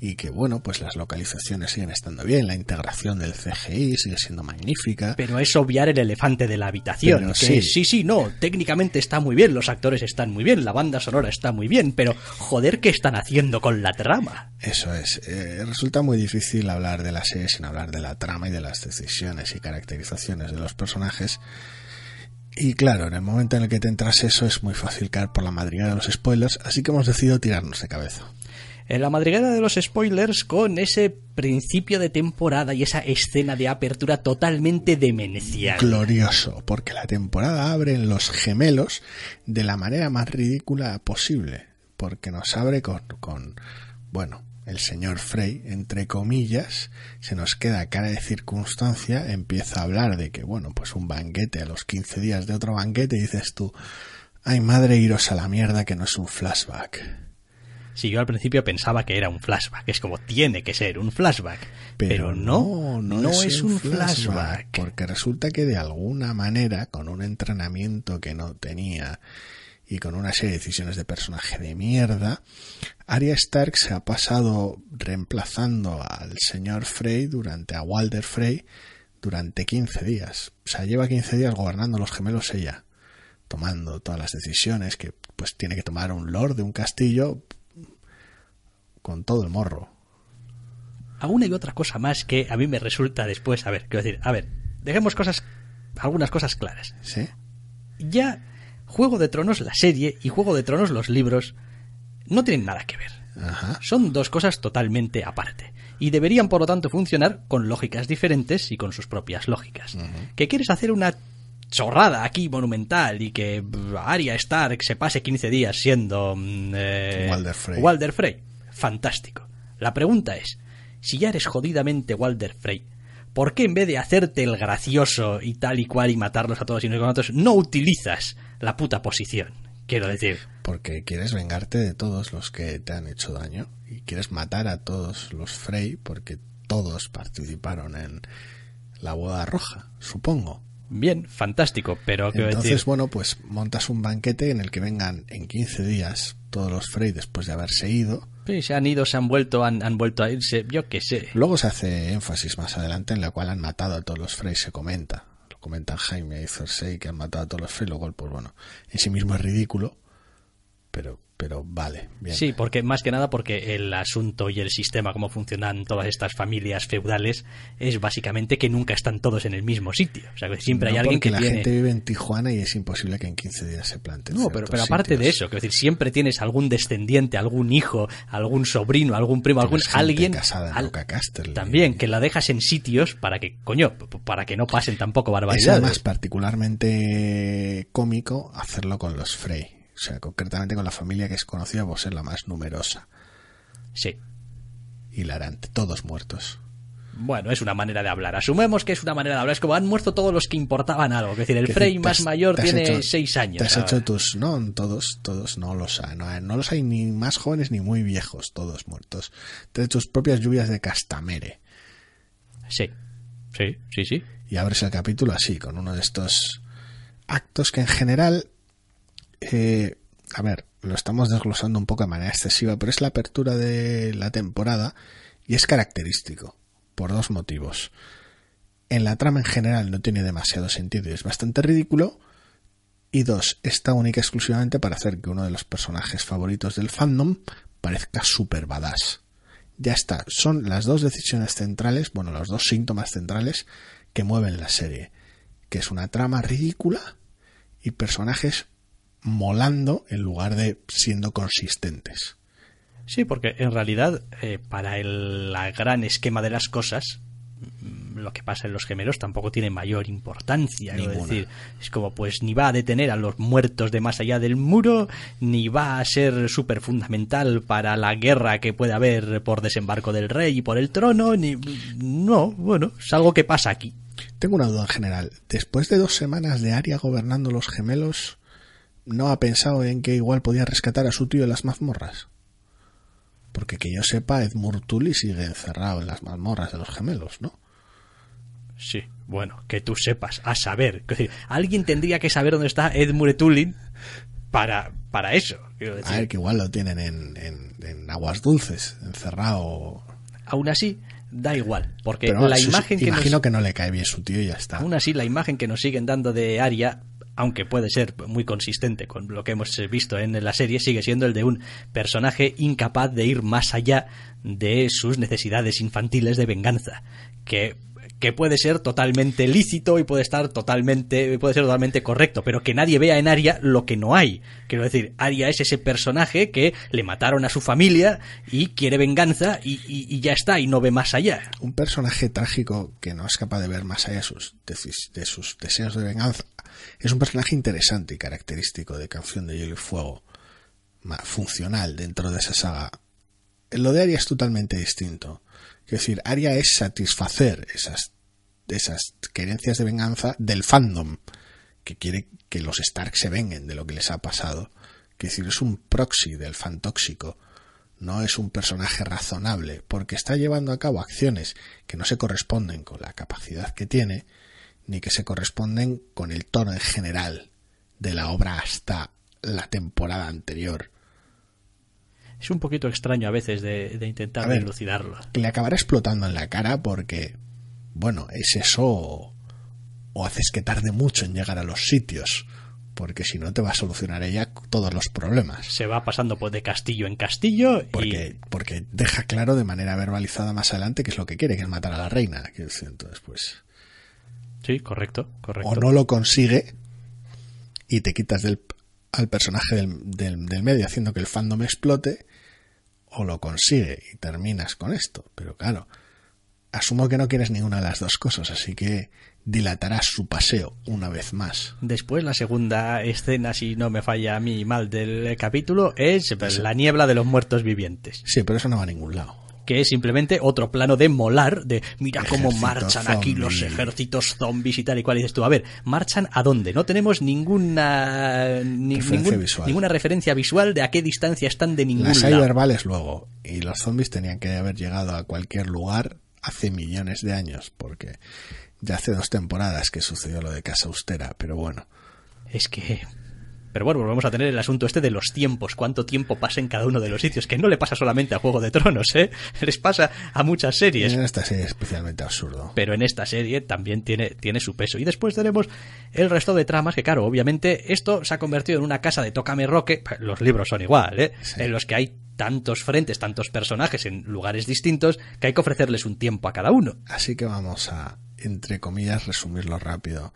y que bueno, pues las localizaciones siguen estando bien, la integración del CGI sigue siendo magnífica. Pero es obviar el elefante de la habitación. sí. sí, sí, no, técnicamente está muy bien, los actores están muy bien, la banda sonora está muy bien, pero joder, ¿qué están haciendo con la trama? Eso es, eh, resulta muy difícil hablar de la serie sin hablar de la trama y de las decisiones y caracterizaciones de los personajes. Y claro, en el momento en el que te entras eso es muy fácil caer por la madriguera de los spoilers, así que hemos decidido tirarnos de cabeza en la madriguera de los spoilers con ese principio de temporada y esa escena de apertura totalmente demencial. Glorioso, porque la temporada abre en los gemelos de la manera más ridícula posible, porque nos abre con, con bueno, el señor Frey, entre comillas, se nos queda cara de circunstancia, empieza a hablar de que, bueno, pues un banquete a los 15 días de otro banquete y dices tú, ay madre, iros a la mierda que no es un flashback. Si yo al principio pensaba que era un flashback, es como tiene que ser un flashback. Pero, no, no, es, un flashback, Porque resulta que de alguna manera, con un entrenamiento que no tenía y con una serie de decisiones de personaje de mierda, Arya Stark se ha pasado reemplazando al señor Frey durante, a Walder Frey, durante 15 días. O sea, lleva 15 días gobernando los gemelos ella, tomando todas las decisiones que pues tiene que tomar un lord de un castillo con todo el morro. Aún hay otra cosa más que a mí me resulta después, a ver, quiero decir, a ver, dejemos cosas, algunas cosas claras. Sí. Ya Juego de Tronos, la serie, y Juego de Tronos, los libros, no tienen nada que ver. Ajá. Son dos cosas totalmente aparte. Y deberían, por lo tanto, funcionar con lógicas diferentes y con sus propias lógicas. ¿Que quieres hacer una chorrada aquí monumental y que Arya Stark se pase 15 días siendo mm, eh, Walder Frey fantástico. La pregunta es, si ya eres jodidamente Walder Frey, ¿por qué en vez de hacerte el gracioso y tal y cual y matarlos a todos y no con otros, no utilizas la puta posición? Quiero decir. Porque quieres vengarte de todos los que te han hecho daño y quieres matar a todos los Frey porque todos participaron en la boda roja, supongo. Bien, fantástico, pero quiero Entonces, decir, bueno, pues montas un banquete en el que vengan en 15 días todos los Frey después de haberse ido. sí, se han ido, se han vuelto, han, han vuelto a irse, yo qué sé. Luego se hace énfasis más adelante en la cual han matado a todos los Frey, se comenta. Lo comentan Jaime y Cersei que han matado a todos los Frey, lo cual, pues bueno, en sí mismo es ridículo, pero, pero vale, bien. Sí, porque más que nada porque el asunto y el sistema, cómo funcionan todas estas familias feudales, es básicamente que nunca están todos en el mismo sitio. O sea, que siempre hay alguien porque que la tiene... gente vive en Tijuana y es imposible que en 15 días se plante. No, pero, pero aparte de eso, quiero decir, siempre tienes algún descendiente, algún hijo, algún sobrino, algún primo, algún alguien casada en al- también que la dejas en sitios para que, coño, para que no pasen tampoco Es barbaridades. además particularmente cómico hacerlo con los Frey. O sea, concretamente con la familia que es conocida por ser la más numerosa. Sí. Hilarante. Todos muertos. Bueno, es una manera de hablar. Asumemos que es una manera de hablar. Es como han muerto todos los que importaban algo. Es decir, el Que Frey más has- mayor tiene hecho- seis años. Te has Ah, hecho tus... No, todos, todos no los hay. No, no los hay ni más jóvenes ni muy viejos. Todos muertos. Te has hecho tus propias lluvias de Castamere. Sí, sí, sí, sí. y abres el capítulo así, con uno de estos actos que en general, eh, a ver, lo estamos desglosando un poco de manera excesiva, pero es la apertura de la temporada y es característico, por dos motivos. En la trama en general no tiene demasiado sentido y es bastante ridículo. Y dos, está única exclusivamente para hacer que uno de los personajes favoritos del fandom parezca super badass. Ya está, son las dos decisiones centrales, bueno, los dos síntomas centrales que mueven la serie, que es una trama ridícula y personajes molando en lugar de siendo consistentes. Sí, porque en realidad, eh, para el la gran esquema de las cosas, mm, lo que pasa en los gemelos tampoco tiene mayor importancia. decir, es como, pues, ni va a detener a los muertos de más allá del muro, ni va a ser súper fundamental para la guerra que puede haber por desembarco del rey y por el trono, ni. No, bueno, es algo que pasa aquí. Tengo una duda en general. Después de dos semanas de Aria gobernando los gemelos, ¿no ha pensado en que igual podía rescatar a su tío de las mazmorras? Porque que yo sepa, Edmure Tully sigue encerrado en las mazmorras de los gemelos, ¿no? Sí, bueno, que tú sepas, a saber. Decir, alguien tendría que saber dónde está Edmure Tulin para, para eso. Decir. A ver, que igual lo tienen en, en- en aguas dulces, encerrado. Aún así, da igual, porque Pero la sí, imagen que imagino nos, que no le cae bien su tío y ya está. aún así la imagen que nos siguen dando de Aria, aunque puede ser muy consistente con lo que hemos visto en la serie, sigue siendo el de un personaje incapaz de ir más allá de sus necesidades infantiles de venganza, que puede ser totalmente lícito y puede estar totalmente puede ser totalmente correcto, pero que nadie vea en Aria lo que no hay. Quiero decir, Aria es ese personaje que le mataron a su familia y quiere venganza y, ya está y no ve más allá. Un personaje trágico que no es capaz de ver más allá de sus, de sus deseos de venganza es un personaje interesante y característico de Canción de Hielo y Fuego, ma- funcional dentro de esa saga. Lo de Arya es totalmente distinto. Es decir, Arya es satisfacer esas, esas querencias de venganza del fandom, que quiere que los Stark se venguen de lo que les ha pasado. Es decir, es un proxy del fan tóxico no es un personaje razonable, porque está llevando a cabo acciones que no se corresponden con la capacidad que tiene, ni que se corresponden con el tono en general de la obra hasta la temporada anterior. Es un poquito extraño a veces de, de intentar A ver. dilucidarlo. Que le acabará explotando en la cara porque, bueno, es eso o, o haces que tarde mucho en llegar a los sitios, porque si no te va a solucionar ella todos los problemas. Se va pasando por de castillo en castillo Porque, porque deja claro de manera verbalizada más adelante que es lo que quiere, que es matar a la reina. Entonces, pues, y... Sí, correcto, correcto. o no lo consigue y te quitas del, al personaje del, del, del medio haciendo que el fandom explote, o lo consigue y terminas con esto. Pero claro, asumo que no quieres ninguna de las dos cosas, así que dilatarás su paseo una vez más. Después, la segunda escena, si no me falla a mí mal del capítulo, es la niebla de los muertos vivientes. Sí, pero eso no va a ningún lado. Que es simplemente otro plano de molar, de mira cómo Ejército marchan aquí los ejércitos zombies y tal y cual. Y dices tú, a ver, ¿marchan a dónde? No tenemos ninguna ni- Referencia ningún- ninguna referencia visual de a qué distancia están de ningún Las hay lado. verbales luego, y los zombies tenían que haber llegado a cualquier lugar hace millones de años, porque Ya hace dos temporadas que sucedió lo de Casa Austera, pero bueno. Es que pero bueno, volvemos a tener el asunto este de los tiempos, cuánto tiempo pasa en cada uno de los sitios, que no le pasa solamente a Juego de Tronos, ¿eh? Les pasa a muchas series. En esta serie es especialmente absurdo. Pero en esta serie también tiene, tiene su peso. Y después tenemos el resto de tramas, que claro, obviamente esto se ha convertido en una casa de Tócame Roque, los libros son igual, ¿eh? En los que hay tantos frentes, tantos personajes en lugares distintos, que hay que ofrecerles un tiempo a cada uno. Así que vamos a, entre comillas, resumirlo rápido.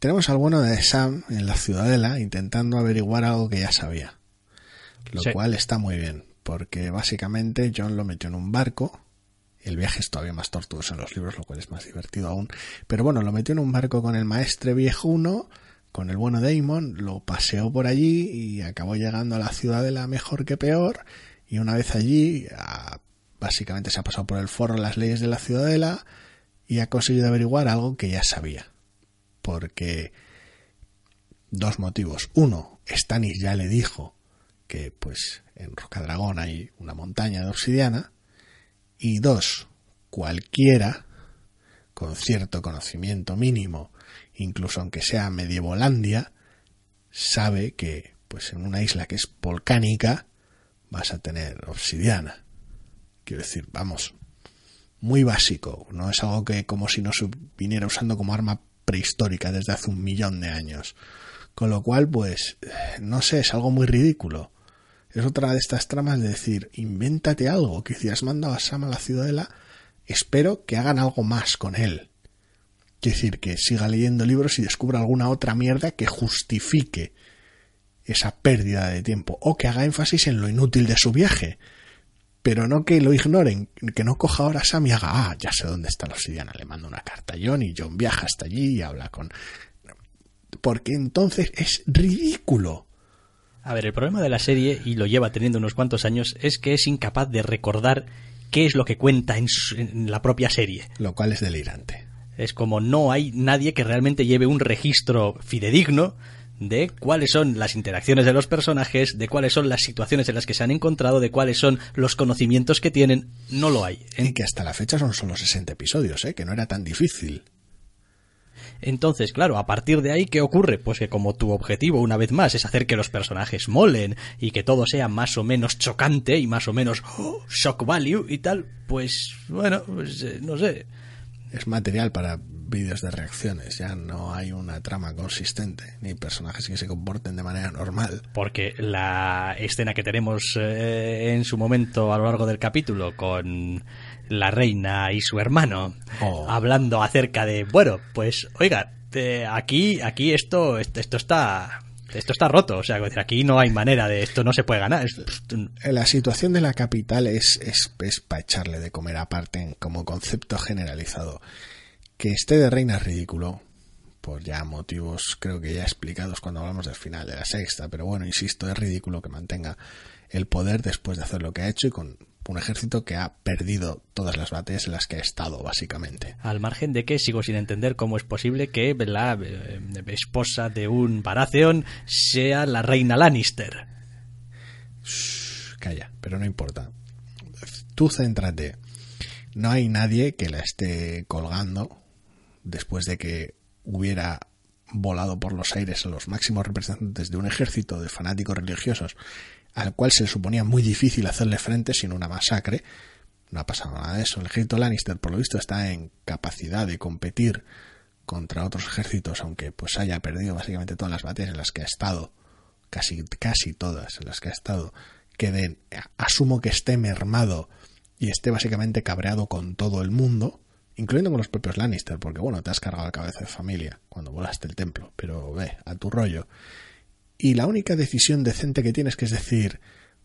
Tenemos al bueno de Sam en la ciudadela intentando averiguar algo que ya sabía. Lo cual está muy bien, porque básicamente John lo metió en un barco. El viaje es todavía más tortuoso en los libros, lo cual es más divertido aún. Pero bueno, lo metió en un barco con el maestre viejuno, con el bueno Damon, lo paseó por allí y acabó llegando a la ciudadela mejor que peor. Y una vez allí, básicamente se ha pasado por el forro las leyes de la ciudadela y ha conseguido averiguar algo que ya sabía porque dos motivos. Uno, Stannis ya le dijo que pues en Rocadragón hay una montaña de obsidiana y dos, cualquiera con cierto conocimiento mínimo, incluso aunque sea medievolandia, sabe que pues en una isla que es volcánica vas a tener obsidiana. Quiero decir, vamos, muy básico, no es algo que como si no se viniera usando como arma prehistórica desde hace un millón de años. Con lo cual, pues, no sé, es algo muy ridículo. Es otra de estas tramas de decir, invéntate algo, que si has mandado a Sam a la ciudadela, espero que hagan algo más con él. Quiero decir, que siga leyendo libros y descubra alguna otra mierda que justifique esa pérdida de tiempo, o que haga énfasis en lo inútil de su viaje pero no que lo ignoren, que no coja ahora Sam y haga, ah, ya sé dónde está la obsidiana, le mando una carta a John y John viaja hasta allí y habla con... Porque entonces es ridículo. A ver, el problema de la serie, y lo lleva teniendo unos cuantos años, es que es incapaz de recordar qué es lo que cuenta en, en la propia serie. Lo cual es delirante. Es como no hay nadie que realmente lleve un registro fidedigno de cuáles son las interacciones de los personajes, de cuáles son las situaciones en las que se han encontrado, de cuáles son los conocimientos que tienen, no lo hay. Y que hasta la fecha son solo 60 episodios, ¿eh? que no era tan difícil. Entonces, claro, a partir de ahí, ¿qué ocurre? Pues que como tu objetivo, una vez más, es hacer que los personajes molen y que todo sea más o menos chocante y más o menos oh, shock value y tal, pues bueno, pues, eh, no sé. Es material para vídeos de reacciones, ya no hay una trama consistente, ni personajes que se comporten de manera normal. Porque la escena que tenemos eh, en su momento a lo largo del capítulo con la reina y su hermano oh. hablando acerca de, bueno, pues oiga, aquí, aquí esto, esto está esto está roto, o sea, aquí no hay manera de esto, no se puede ganar. La situación de la capital es, es, es para echarle de comer aparte como concepto generalizado. Que esté de reina es ridículo, por ya motivos creo que ya explicados cuando hablamos del final de la sexta, pero bueno, insisto, es ridículo que mantenga el poder después de hacer lo que ha hecho y con un ejército que ha perdido todas las batallas en las que ha estado, básicamente. Al margen de que sigo sin entender cómo es posible que la eh, esposa de un Baratheon sea la reina Lannister. calla, pero no importa. Tú céntrate. No hay nadie que la esté colgando después de que hubiera volado por los aires a los máximos representantes de un ejército de fanáticos religiosos al cual se le suponía muy difícil hacerle frente sin una masacre. No ha pasado nada de eso. El ejército Lannister, por lo visto, está en capacidad de competir contra otros ejércitos, aunque pues haya perdido básicamente todas las batallas en las que ha estado, casi, casi todas en las que ha estado, que asumo que esté mermado y esté básicamente cabreado con todo el mundo, incluyendo con los propios Lannister, porque bueno, te has cargado la cabeza de familia cuando volaste el templo, pero ve, a tu rollo. Y la única decisión decente que tienes que es decir,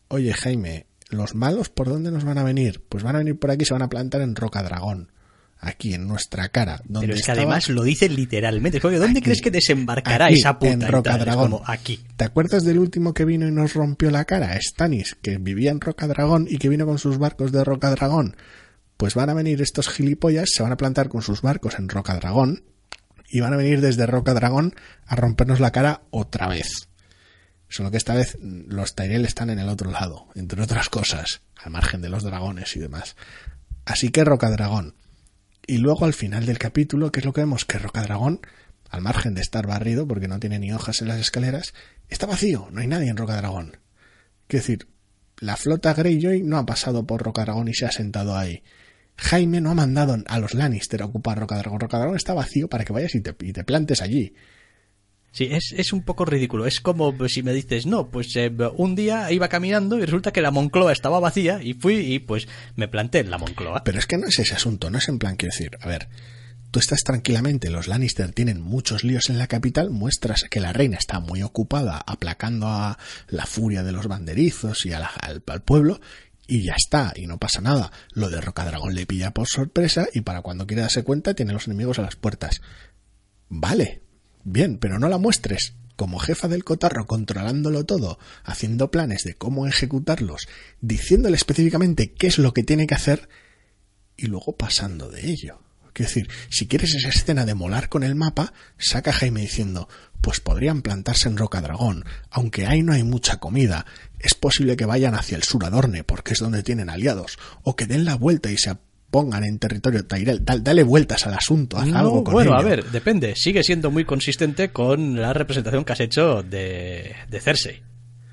oye Jaime, ¿los malos por dónde nos van a venir? Pues van a venir por aquí y se van a plantar en Roca Dragón. Aquí, en nuestra cara. Donde Pero es que además lo dice literalmente. ¿dónde crees que desembarcará esa puta? En Roca Dragón. aquí. ¿Te acuerdas del último que vino y nos rompió la cara? Stannis, que vivía en Roca Dragón y que vino con sus barcos de Roca Dragón pues van a venir estos gilipollas, se van a plantar con sus barcos en Roca Dragón y van a venir desde Roca Dragón a rompernos la cara otra vez. Solo que esta vez los Tyrell están en el otro lado, entre otras cosas, al margen de los dragones y demás. Así que Roca Dragón. Y luego al final del capítulo, ¿qué es lo que vemos? Que Rocadragón, al margen de estar barrido, porque no tiene ni hojas en las escaleras, está vacío, no hay nadie en Rocadragón. Quiero decir, la flota Greyjoy no ha pasado por Rocadragón y se ha sentado ahí. Jaime no ha mandado a los Lannister a ocupar Rocadragón. Rocadragón está vacío para que vayas y te, y te plantes allí. Sí, es, es un poco ridículo. Es como si me dices, no, pues eh, un día iba caminando y resulta que la Moncloa estaba vacía y fui y pues me planté en la Moncloa. Pero es que no es ese asunto, no es en plan, quiero decir, a ver, tú estás tranquilamente, los Lannister tienen muchos líos en la capital, muestras que la reina está muy ocupada aplacando a la furia de los banderizos y a la- al, al pueblo, y ya está, y no pasa nada. Lo de Rocadragón le pilla por sorpresa y para cuando quiere darse cuenta tiene los enemigos a las puertas. Vale, bien, pero no la muestres. Como jefa del cotarro, controlándolo todo, haciendo planes de cómo ejecutarlos, diciéndole específicamente qué es lo que tiene que hacer y luego pasando de ello. Quiero decir, si quieres esa escena de molar con el mapa, saca a Jaime diciendo, pues podrían plantarse en Rocadragón, aunque ahí no hay mucha comida. Es posible que vayan hacia el sur Adorne, porque es donde tienen aliados, o que den la vuelta y se pongan en territorio Tyrell. Da- dale vueltas al asunto, haz No, algo con bueno, ello. a ver, depende. Sigue siendo muy consistente con la representación que has hecho de, de Cersei.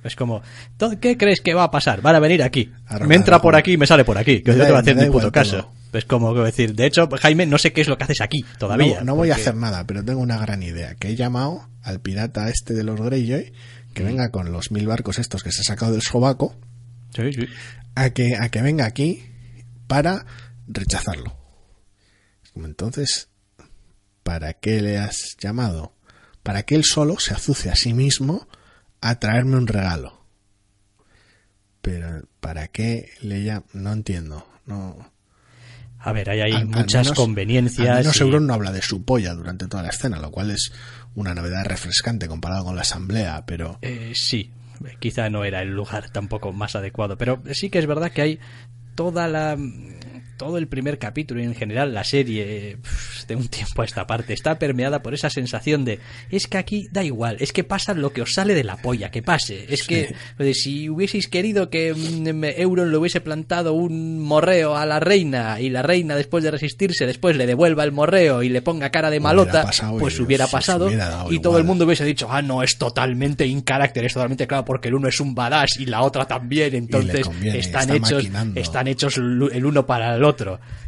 Es como, ¿to- ¿qué crees que va a pasar? Van a venir aquí. Me entra por aquí y me sale por aquí. Que no da- te va a hacer ni puto caso. todo. Es como decir, de hecho, Jaime, no sé qué es lo que haces aquí todavía. No, no voy a hacer nada, pero tengo una gran idea. Que he llamado al pirata este de los Greyjoy, que venga con los mil barcos estos que se ha sacado del sobaco, Sí, sí. a que, a que venga aquí para rechazarlo. Como Entonces, ¿para qué le has llamado? Para que él solo se azuce a sí mismo a traerme un regalo. Pero, ¿para qué le llama? No entiendo. No. A ver, ahí hay Al- al muchas menos- conveniencias. Al menos y- Euron no habla de su polla durante toda la escena, lo cual es una novedad refrescante comparado con la asamblea, pero Eh, sí, quizá no era el lugar tampoco más adecuado, pero sí que es verdad que hay toda la todo el primer capítulo y en general la serie de un tiempo a esta parte está permeada por esa sensación de es que aquí da igual, es que pasa lo que os sale de la polla, que pase, es que eh, si hubieseis querido que mm, Euron le hubiese plantado un morreo a la reina y la reina después de resistirse después le devuelva el morreo y le ponga cara de Hubiera malota, pasado pues hubiera pasado hubiera y todo igual. el mundo hubiese dicho, ah, no, es totalmente incarácter, es totalmente claro, porque el uno es un badass y la otra también, entonces conviene, están está hechos maquinando. están hechos el uno para el otro.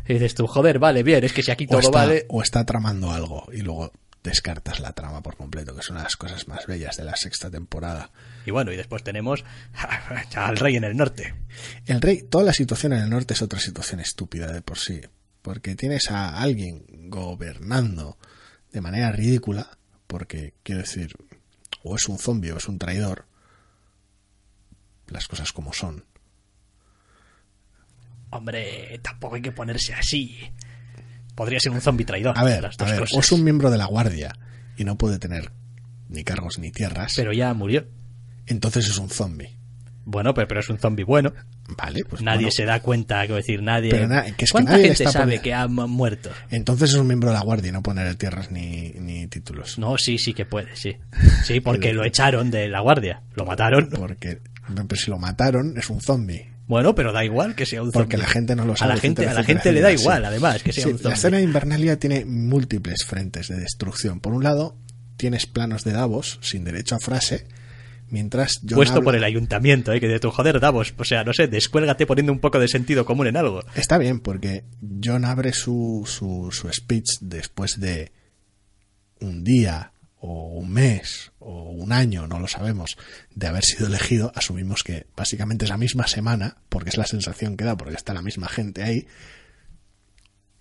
Y dices tú, joder, vale, bien, es que si aquí o todo está, vale... o está tramando algo y luego descartas la trama por completo, que es una de las cosas más bellas de la sexta temporada. Y bueno, y después tenemos al rey en el norte. El rey, toda la situación en el norte es otra situación estúpida de por sí, porque tienes a alguien gobernando de manera ridícula, porque quiero decir, o es un zombie o es un traidor, las cosas como son. Hombre, tampoco hay que ponerse así. Podría ser un zombie traidor. A ver, las a ver, cosas. o es un miembro de la guardia y no puede tener ni cargos ni tierras, Pero ya murió. entonces es un zombie. Bueno, pero, pero es un zombie bueno. Vale, pues nadie bueno, se da cuenta, quiero decir, nadie... Pero na- que es que ¿Cuánta nadie le gente está sabe que ha mu- muerto? Entonces es un miembro de la guardia y no poner tierras ni, ni títulos. No, sí, sí que puede, sí. Sí, porque lo echaron de la guardia. Lo mataron. Porque pero si lo mataron es un zombie. Bueno, pero da igual que sea un zombie. Porque la gente no lo sabe, A la gente, a la gente le da igual, además, que sea Sí, un la zombie. escena de Invernalia tiene múltiples frentes de destrucción. Por un lado, tienes planos de Davos sin derecho a frase, mientras Jon Puesto habla- por el ayuntamiento, ¿eh? que de tu joder, Davos. O sea, no sé, descuélgate poniendo un poco de sentido común en algo. Está bien, porque John abre su, su, su speech después de un día o un mes o un año, no lo sabemos, de haber sido elegido. Asumimos que básicamente es la misma semana, porque es la sensación que da, porque está la misma gente ahí,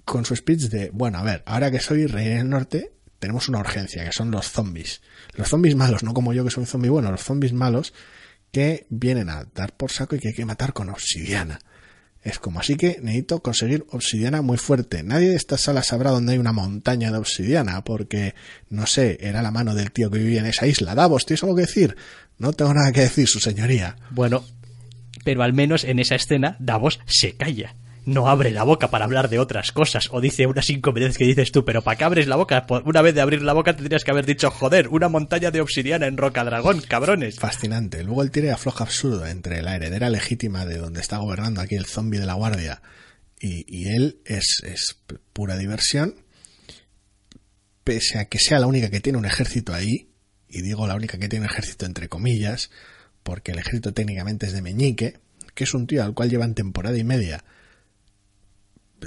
con su speech de, bueno, a ver, ahora que soy rey del norte, tenemos una urgencia, que son los zombies. Los zombies malos, no como yo que soy zombie bueno, los zombies malos que vienen a dar por saco y que hay que matar con obsidiana. Es como así que necesito conseguir obsidiana muy fuerte. Nadie de estas salas sabrá dónde hay una montaña de obsidiana, porque, no sé, era la mano del tío que vivía en esa isla. Davos, ¿tienes algo que decir? No tengo nada que decir, su señoría. Bueno, pero al menos en esa escena, Davos se calla. No abre la boca para hablar de otras cosas. O dice unas inconveniencias que dices tú, pero ¿para qué abres la boca? Una vez de abrir la boca tendrías que haber dicho, joder, una montaña de obsidiana en Roca Dragón, cabrones. Fascinante. Luego el tire afloja absurdo entre la heredera legítima de donde está gobernando aquí el zombie de la guardia Y, él es, es pura diversión, pese a que sea la única que tiene un ejército ahí, y digo la única que tiene ejército entre comillas, porque el ejército técnicamente es de Meñique, que es un tío al cual llevan temporada y media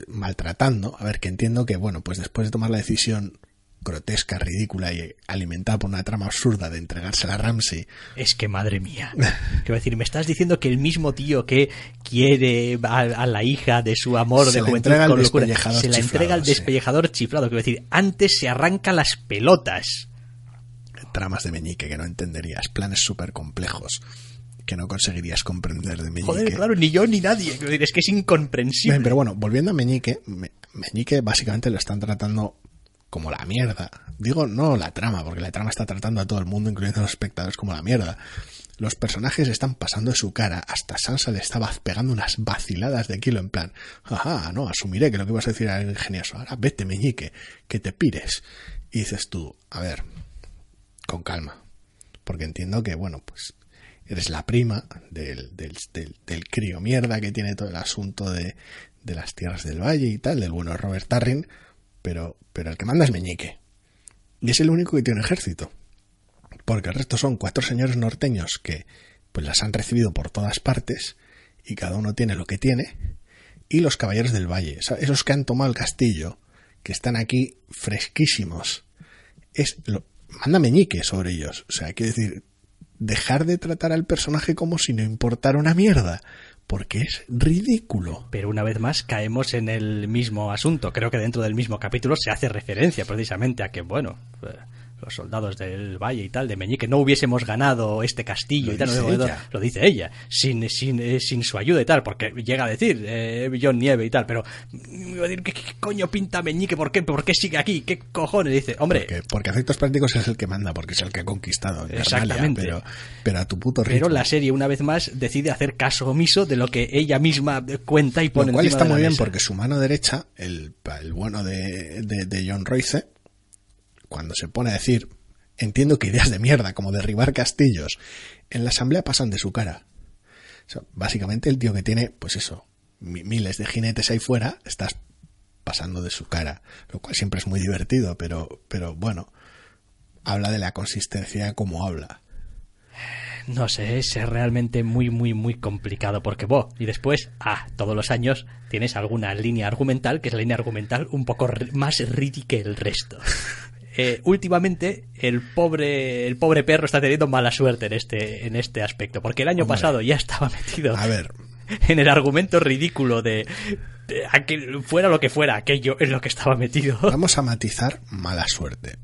maltratando, a ver, que entiendo que, bueno, pues después de tomar la decisión grotesca, ridícula y alimentada por una trama absurda de entregársela a Ramsey. Es que madre mía. Quiero decir, me estás diciendo que el mismo tío que quiere a, la hija de su amor de juventud con locura, se la entrega al despellejador chiflado. Quiero decir, antes se arranca las pelotas. Tramas de meñique que no entenderías, planes súper complejos que no conseguirías comprender de Meñique. Joder, claro, ni yo ni nadie. Es que es incomprensible. Pero bueno, volviendo a Meñique, Meñique básicamente lo están tratando como la mierda. Digo, no la trama, porque la trama está tratando a todo el mundo, incluyendo a los espectadores, como la mierda. Los personajes están pasando de su cara, hasta Sansa le estaba pegando unas vaciladas de kilo en plan, ajá, no, asumiré que lo que ibas a decir era ingenioso, ahora vete meñique, que te pires. Y dices tú, a ver, con calma, porque entiendo que, bueno, pues eres la prima del, del, del, crío mierda que tiene todo el asunto de, de las tierras del valle y tal, del bueno Robert Tarrin, pero, pero el que manda es Meñique. Y es el único que tiene ejército. Porque el resto son cuatro señores norteños que pues las han recibido por todas partes y cada uno tiene lo que tiene. Y los caballeros del valle, esos que han tomado el castillo, que están aquí fresquísimos. Es lo, manda meñique sobre ellos. O sea, quiero decir, dejar de tratar al personaje como si no importara una mierda porque es ridículo. Pero una vez más caemos en el mismo asunto. Creo que dentro del mismo capítulo se hace referencia precisamente a que, bueno, eh, los soldados del Valle y tal, de Meñique, no hubiésemos ganado este castillo y tal, lo dice ella, sin, sin, eh, sin su ayuda y tal, porque llega a decir eh, John Nieve y tal, pero ¿qué, coño pinta Meñique? ¿Por qué, ¿Por qué sigue aquí? ¿Qué cojones? Dice, hombre. Porque, porque efectos prácticos es el que manda, porque es el que ha conquistado. Exactamente. Pero, pero, a tu puto ritmo. Pero la serie, una vez más, decide hacer caso omiso de lo que ella misma cuenta y pone Lo cual está muy bien, porque su mano derecha, el, el bueno de, de, de John Royce, cuando se pone a decir, entiendo que ideas de mierda, como derribar castillos, en la asamblea pasan de su cara. básicamente el tío que tiene, pues eso, miles de jinetes ahí fuera, estás pasando de su cara, lo cual siempre es muy divertido, pero, pero bueno, habla de la consistencia como habla. No sé, es realmente muy, muy, muy complicado porque vos, y después, ah, todos los años tienes alguna línea argumental, que es la línea argumental un poco más ridícula que el resto. Eh, últimamente el pobre, el pobre perro está teniendo mala suerte en este, en este aspecto, porque el año pasado ya estaba metido a ver. en el argumento ridículo de, fuera lo que fuera, aquello en lo que estaba metido. Vamos a matizar mala suerte.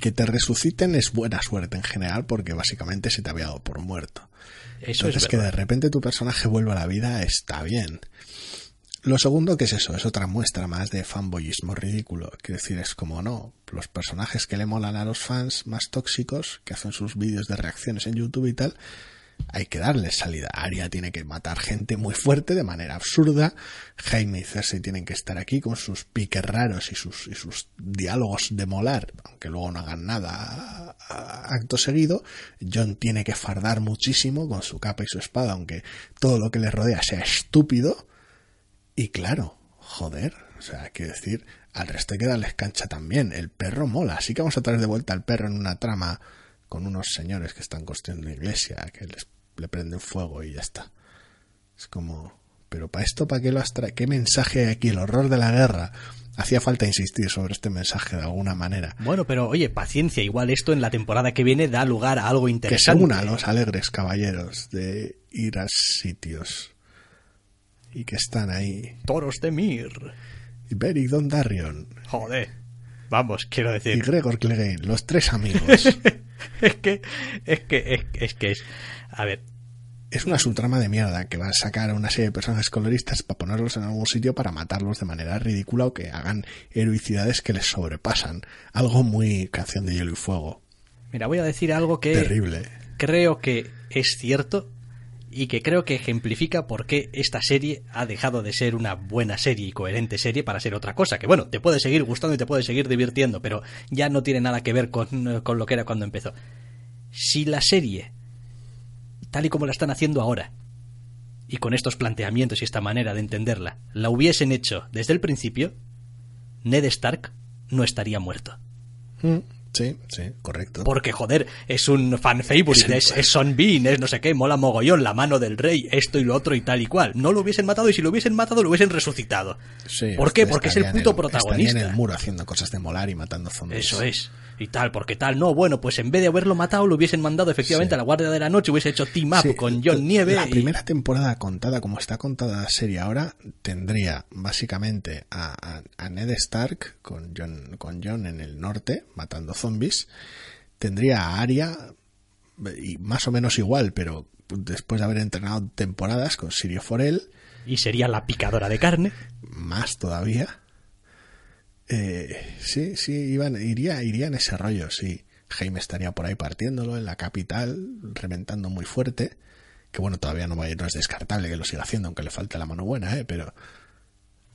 Que te resuciten es buena suerte en general, porque básicamente se te había dado por muerto. Eso Entonces, es que de repente tu personaje vuelva a la vida está bien. Lo segundo, que es eso? Es otra muestra más de fanboyismo ridículo. Quiero decir, es como no, los personajes que le molan a los fans más tóxicos, que hacen sus vídeos de reacciones en YouTube y tal, hay que darles salida. Aria tiene que matar gente muy fuerte de manera absurda. Jaime y Cersei tienen que estar aquí con sus piques raros y sus, y sus diálogos de molar, aunque luego no hagan nada acto seguido. John tiene que fardar muchísimo con su capa y su espada, aunque todo lo que le rodea sea estúpido. Y claro, joder, o sea, hay que decir, al resto hay que darles cancha también. El perro mola, así que vamos a traer de vuelta al perro en una trama con unos señores que están construyendo una iglesia, que les, le prenden fuego y ya está. Es como, pero para esto, ¿para qué lo has traído? ¿Qué mensaje hay aquí? El horror de la guerra. Hacía falta insistir sobre este mensaje de alguna manera. Bueno, pero oye, paciencia, igual esto en la temporada que viene da lugar a algo interesante. Que se una los alegres caballeros de ir a sitios y que están ahí. Toros de Mir. Y Beric Dondarrion. Joder. Vamos, quiero decir. Y Gregor Clegane, los tres amigos. es que, es que, es, que es. A ver. Es una subtrama de mierda que va a sacar a una serie de personajes coloristas para ponerlos en algún sitio para matarlos de manera ridícula o que hagan heroicidades que les sobrepasan. Algo muy canción de hielo y fuego. Mira, voy a decir algo que. Terrible. Creo que es cierto y que creo que ejemplifica por qué esta serie ha dejado de ser una buena serie y coherente serie para ser otra cosa. Que bueno, te puede seguir gustando y te puede seguir divirtiendo, pero ya no tiene nada que ver con, con lo que era cuando empezó. Si la serie, tal y como la están haciendo ahora, y con estos planteamientos y esta manera de entenderla, la hubiesen hecho desde el principio, Ned Stark no estaría muerto. Mm, sí, sí, correcto. Porque, joder, es un fan favorite, es, es Son Bean, es no sé qué, mola mogollón, la mano del rey, esto y lo otro y tal y cual. No lo hubiesen matado y si lo hubiesen matado lo hubiesen resucitado. Sí, ¿Por qué? Porque es el en puto Estaría protagonista. en el muro haciendo cosas de molar y matando zombies. Eso es. Y tal, porque tal, no, bueno, pues en vez de haberlo matado, lo hubiesen mandado efectivamente Sí. a la Guardia de la Noche, hubiese hecho team up Sí, con John Nieve. La y- primera temporada contada como está contada la serie ahora tendría básicamente a, a- a Ned Stark con John, con John en el norte matando zombies. Tendría a Arya y más o menos igual, pero después de haber entrenado temporadas con Sirio Forel, y sería la picadora de carne. más todavía. Eh, sí, sí, iban, iría, iría en ese rollo, sí. Jaime estaría por ahí partiéndolo en la capital, reventando muy fuerte. Que bueno, todavía no, no es descartable que lo siga haciendo, aunque le falte la mano buena, ¿eh? Pero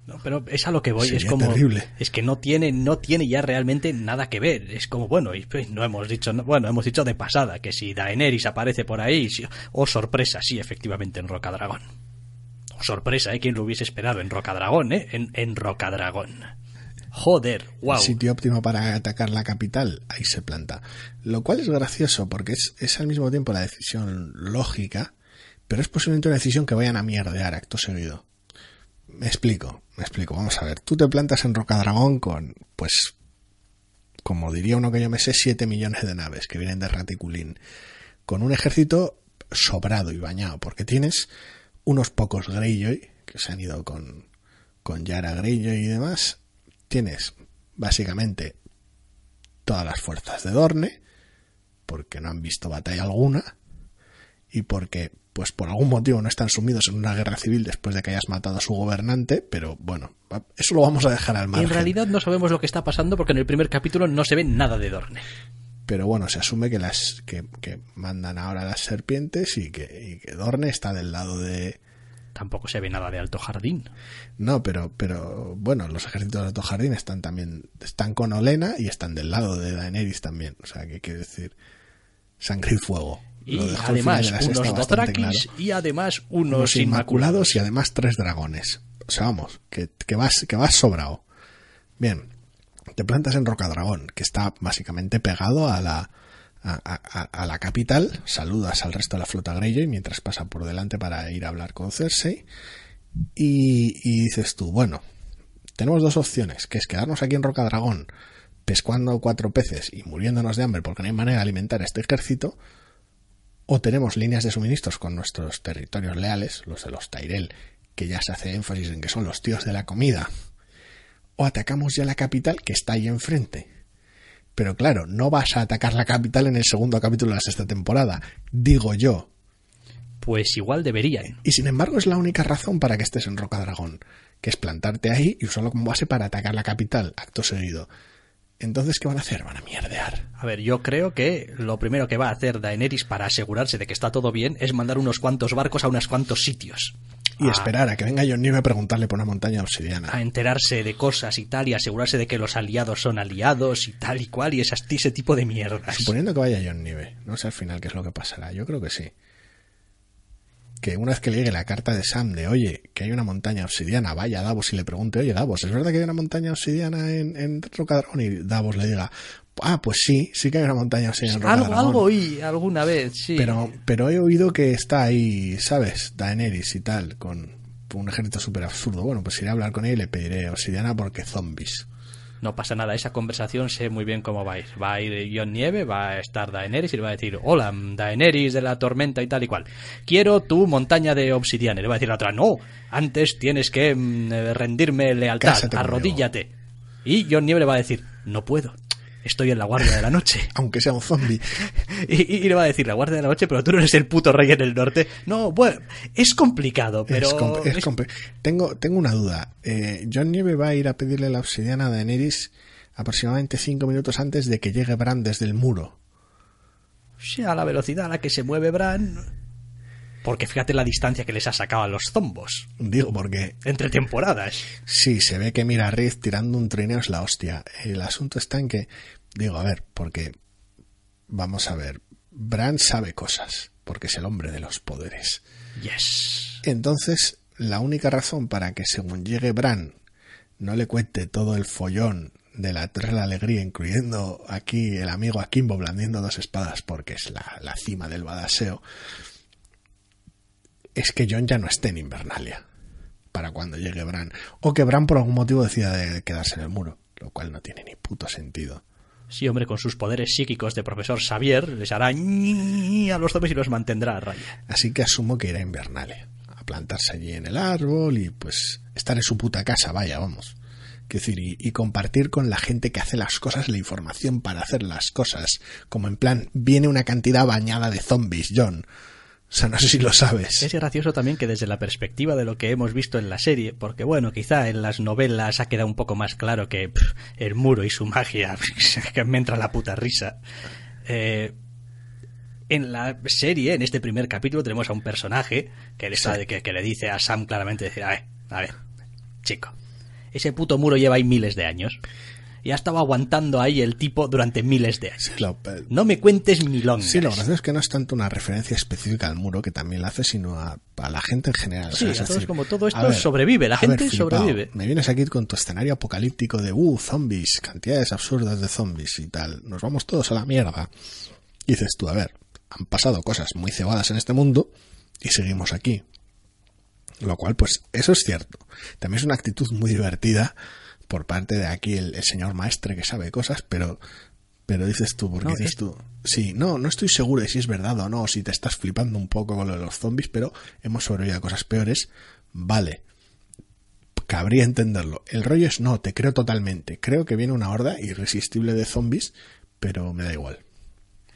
No, pero es a lo que voy, es como terrible. es que no tiene no tiene ya realmente nada que ver, es como bueno, y pues, no hemos dicho no- bueno, hemos dicho de pasada que si Daenerys aparece por ahí, sí, oh sorpresa, sí, efectivamente en Rocadragón. Oh, sorpresa, ¿eh? ¿Quién lo hubiese esperado en Rocadragón, eh? En, en Rocadragón. Joder, wow. el sitio óptimo para atacar la capital, ahí se planta. Lo cual es gracioso porque es, es al mismo tiempo la decisión lógica, pero es posiblemente una decisión que vayan a mierdear acto seguido. Me explico, me explico. Vamos a ver, tú te plantas en Rocadragón con, pues, como diría uno que yo me sé, 7 millones de naves que vienen de Raticulín, con un ejército sobrado y bañado, porque tienes unos pocos Greyjoy que se han ido con, con Yara Greyjoy y demás. Tienes básicamente todas las fuerzas de Dorne, porque no han visto batalla alguna, y porque, pues por algún motivo no están sumidos en una guerra civil después de que hayas matado a su gobernante, pero bueno, eso lo vamos a dejar al margen. En realidad no sabemos lo que está pasando porque en el primer capítulo no se ve nada de Dorne. pero bueno, se asume que las que, que mandan ahora las serpientes y que, y que Dorne está del lado de Tampoco se ve nada de Alto Jardín. no, pero pero bueno, los ejércitos de Alto Jardín están también están con Olena y están del lado de Daenerys también, o sea, que quiere decir sangre y fuego. Y además unos Dothrakis claro. y además unos, unos inmaculados. inmaculados y además tres dragones. O sea, vamos, que, que vas, que vas sobrado. Bien, te plantas en Rocadragón, que está básicamente pegado a la, a, la capital, saludas al resto de la flota Greyjoy mientras pasa por delante para ir a hablar con Cersei, y, dices tú, bueno, tenemos dos opciones, que es quedarnos aquí en Rocadragón pescando cuatro peces y muriéndonos de hambre porque no hay manera de alimentar a este ejército, o tenemos líneas de suministros con nuestros territorios leales, los de los Tyrell, que ya se hace énfasis en que son los tíos de la comida, o atacamos ya la capital que está ahí enfrente. Pero claro, no vas a atacar la capital en el segundo capítulo de la sexta temporada, digo yo. Pues igual deberían. Y sin embargo es la única razón para que estés en Rocadragón, que es plantarte ahí y usarlo como base para atacar la capital, acto seguido. Entonces, ¿qué van a hacer? Van a mierdear. A ver, yo creo que lo primero que va a hacer Daenerys para asegurarse de que está todo bien es mandar unos cuantos barcos a unos cuantos sitios. Y a, esperar a que venga John Nieve a preguntarle por una montaña obsidiana. a enterarse de cosas y tal y asegurarse de que los aliados son aliados y tal y cual y esas- ese tipo de mierdas. Suponiendo que vaya John Nieve, no sé al final qué es lo que pasará. Yo creo que sí. Que una vez que le llegue la carta de Sam de, oye, que hay una montaña obsidiana, vaya a Davos y le pregunte, oye, Davos, ¿es verdad que hay una montaña obsidiana en, en Rocadragón? Y Davos le diga, ah, pues sí, sí que hay una montaña obsidiana en Algo, algo oí alguna vez, sí. Pero, pero he oído que está ahí, ¿sabes? Daenerys y tal, con un ejército súper absurdo. Bueno, pues iré a hablar con ella y le pediré obsidiana porque zombies. No pasa nada, esa conversación sé muy bien cómo va a ir. Va a ir Jon Nieve, va a estar Daenerys y le va a decir, hola, Daenerys de la tormenta y tal y cual. Quiero tu montaña de obsidiana. Y le va a decir la otra, no, antes tienes que mm, eh, rendirme lealtad, Cásate conmigo". arrodíllate. Y Jon Nieve le va a decir, no puedo, estoy en la guardia de la noche. Aunque sea un zombie. Y, y- y le va a decir, la guardia de la noche, pero tú no eres el puto rey en el norte. No, bueno, es complicado, pero... Es compl- es compl- tengo, tengo una duda. Eh, John Nieve va a ir a pedirle la obsidiana a Daenerys aproximadamente cinco minutos antes de que llegue Bran desde el muro. Sí, a la velocidad a la que se mueve Bran. Porque fíjate la distancia que les ha sacado a los zombos. Digo, porque Entre temporadas. sí, se ve que mira a Riz tirando un trineo es la hostia. El asunto está en que, digo, a ver, porque, vamos a ver, Bran sabe cosas, porque es el hombre de los poderes. Yes. Entonces, la única razón para que según llegue Bran no le cuente todo el follón de la Torre de la Alegría, incluyendo aquí el amigo Akimbo blandiendo dos espadas porque es la, la cima del badaseo, es que John ya no esté en Invernalia para cuando llegue Bran. O que Bran por algún motivo decida de quedarse en el muro, lo cual no tiene ni puto sentido. Sí, hombre, con sus poderes psíquicos de profesor Xavier, les hará ñi a los zombies y los mantendrá a raya. Así que asumo que irá a Invernalia, a plantarse allí en el árbol y pues estar en su puta casa, vaya, vamos. Quiero decir, y, y compartir con la gente que hace las cosas la información para hacer las cosas. Como en plan, viene una cantidad bañada de zombies, John. O sea, no sé si lo sabes. Es gracioso también que desde la perspectiva de lo que hemos visto en la serie, porque bueno, quizá en las novelas ha quedado un poco más claro que pff, el muro y su magia, que me entra la puta risa. Eh, en la serie, en este primer capítulo, tenemos a un personaje que le, sabe, que, que le dice a Sam claramente, decir, a ver, a ver, chico, ese puto muro lleva ahí miles de años. Y ha estado aguantando ahí el tipo durante miles de años. No me cuentes milongas. sí, lo gracioso es que no es tanto una referencia específica al muro que también la hace, sino a, a la gente en general. O Sí, sea, es a todos decir, como todo esto ver, sobrevive, la ver, gente flipao, sobrevive. Me vienes aquí con tu escenario apocalíptico de, uh, zombies, cantidades absurdas de zombies y tal. Nos vamos todos a la mierda. Y dices tú, a ver, han pasado cosas muy cebadas en este mundo y seguimos aquí. Lo cual, pues, eso es cierto. También es una actitud muy divertida por parte de aquí el, el señor maestre que sabe cosas, pero, pero dices tú, porque No, dices es- tú, sí, no, no estoy seguro de si es verdad o no, si te estás flipando un poco con lo de los zombies, pero hemos sobrevivido a cosas peores, vale. Cabría entenderlo. El rollo es no, te creo totalmente. Creo que viene una horda irresistible de zombies, pero me da igual.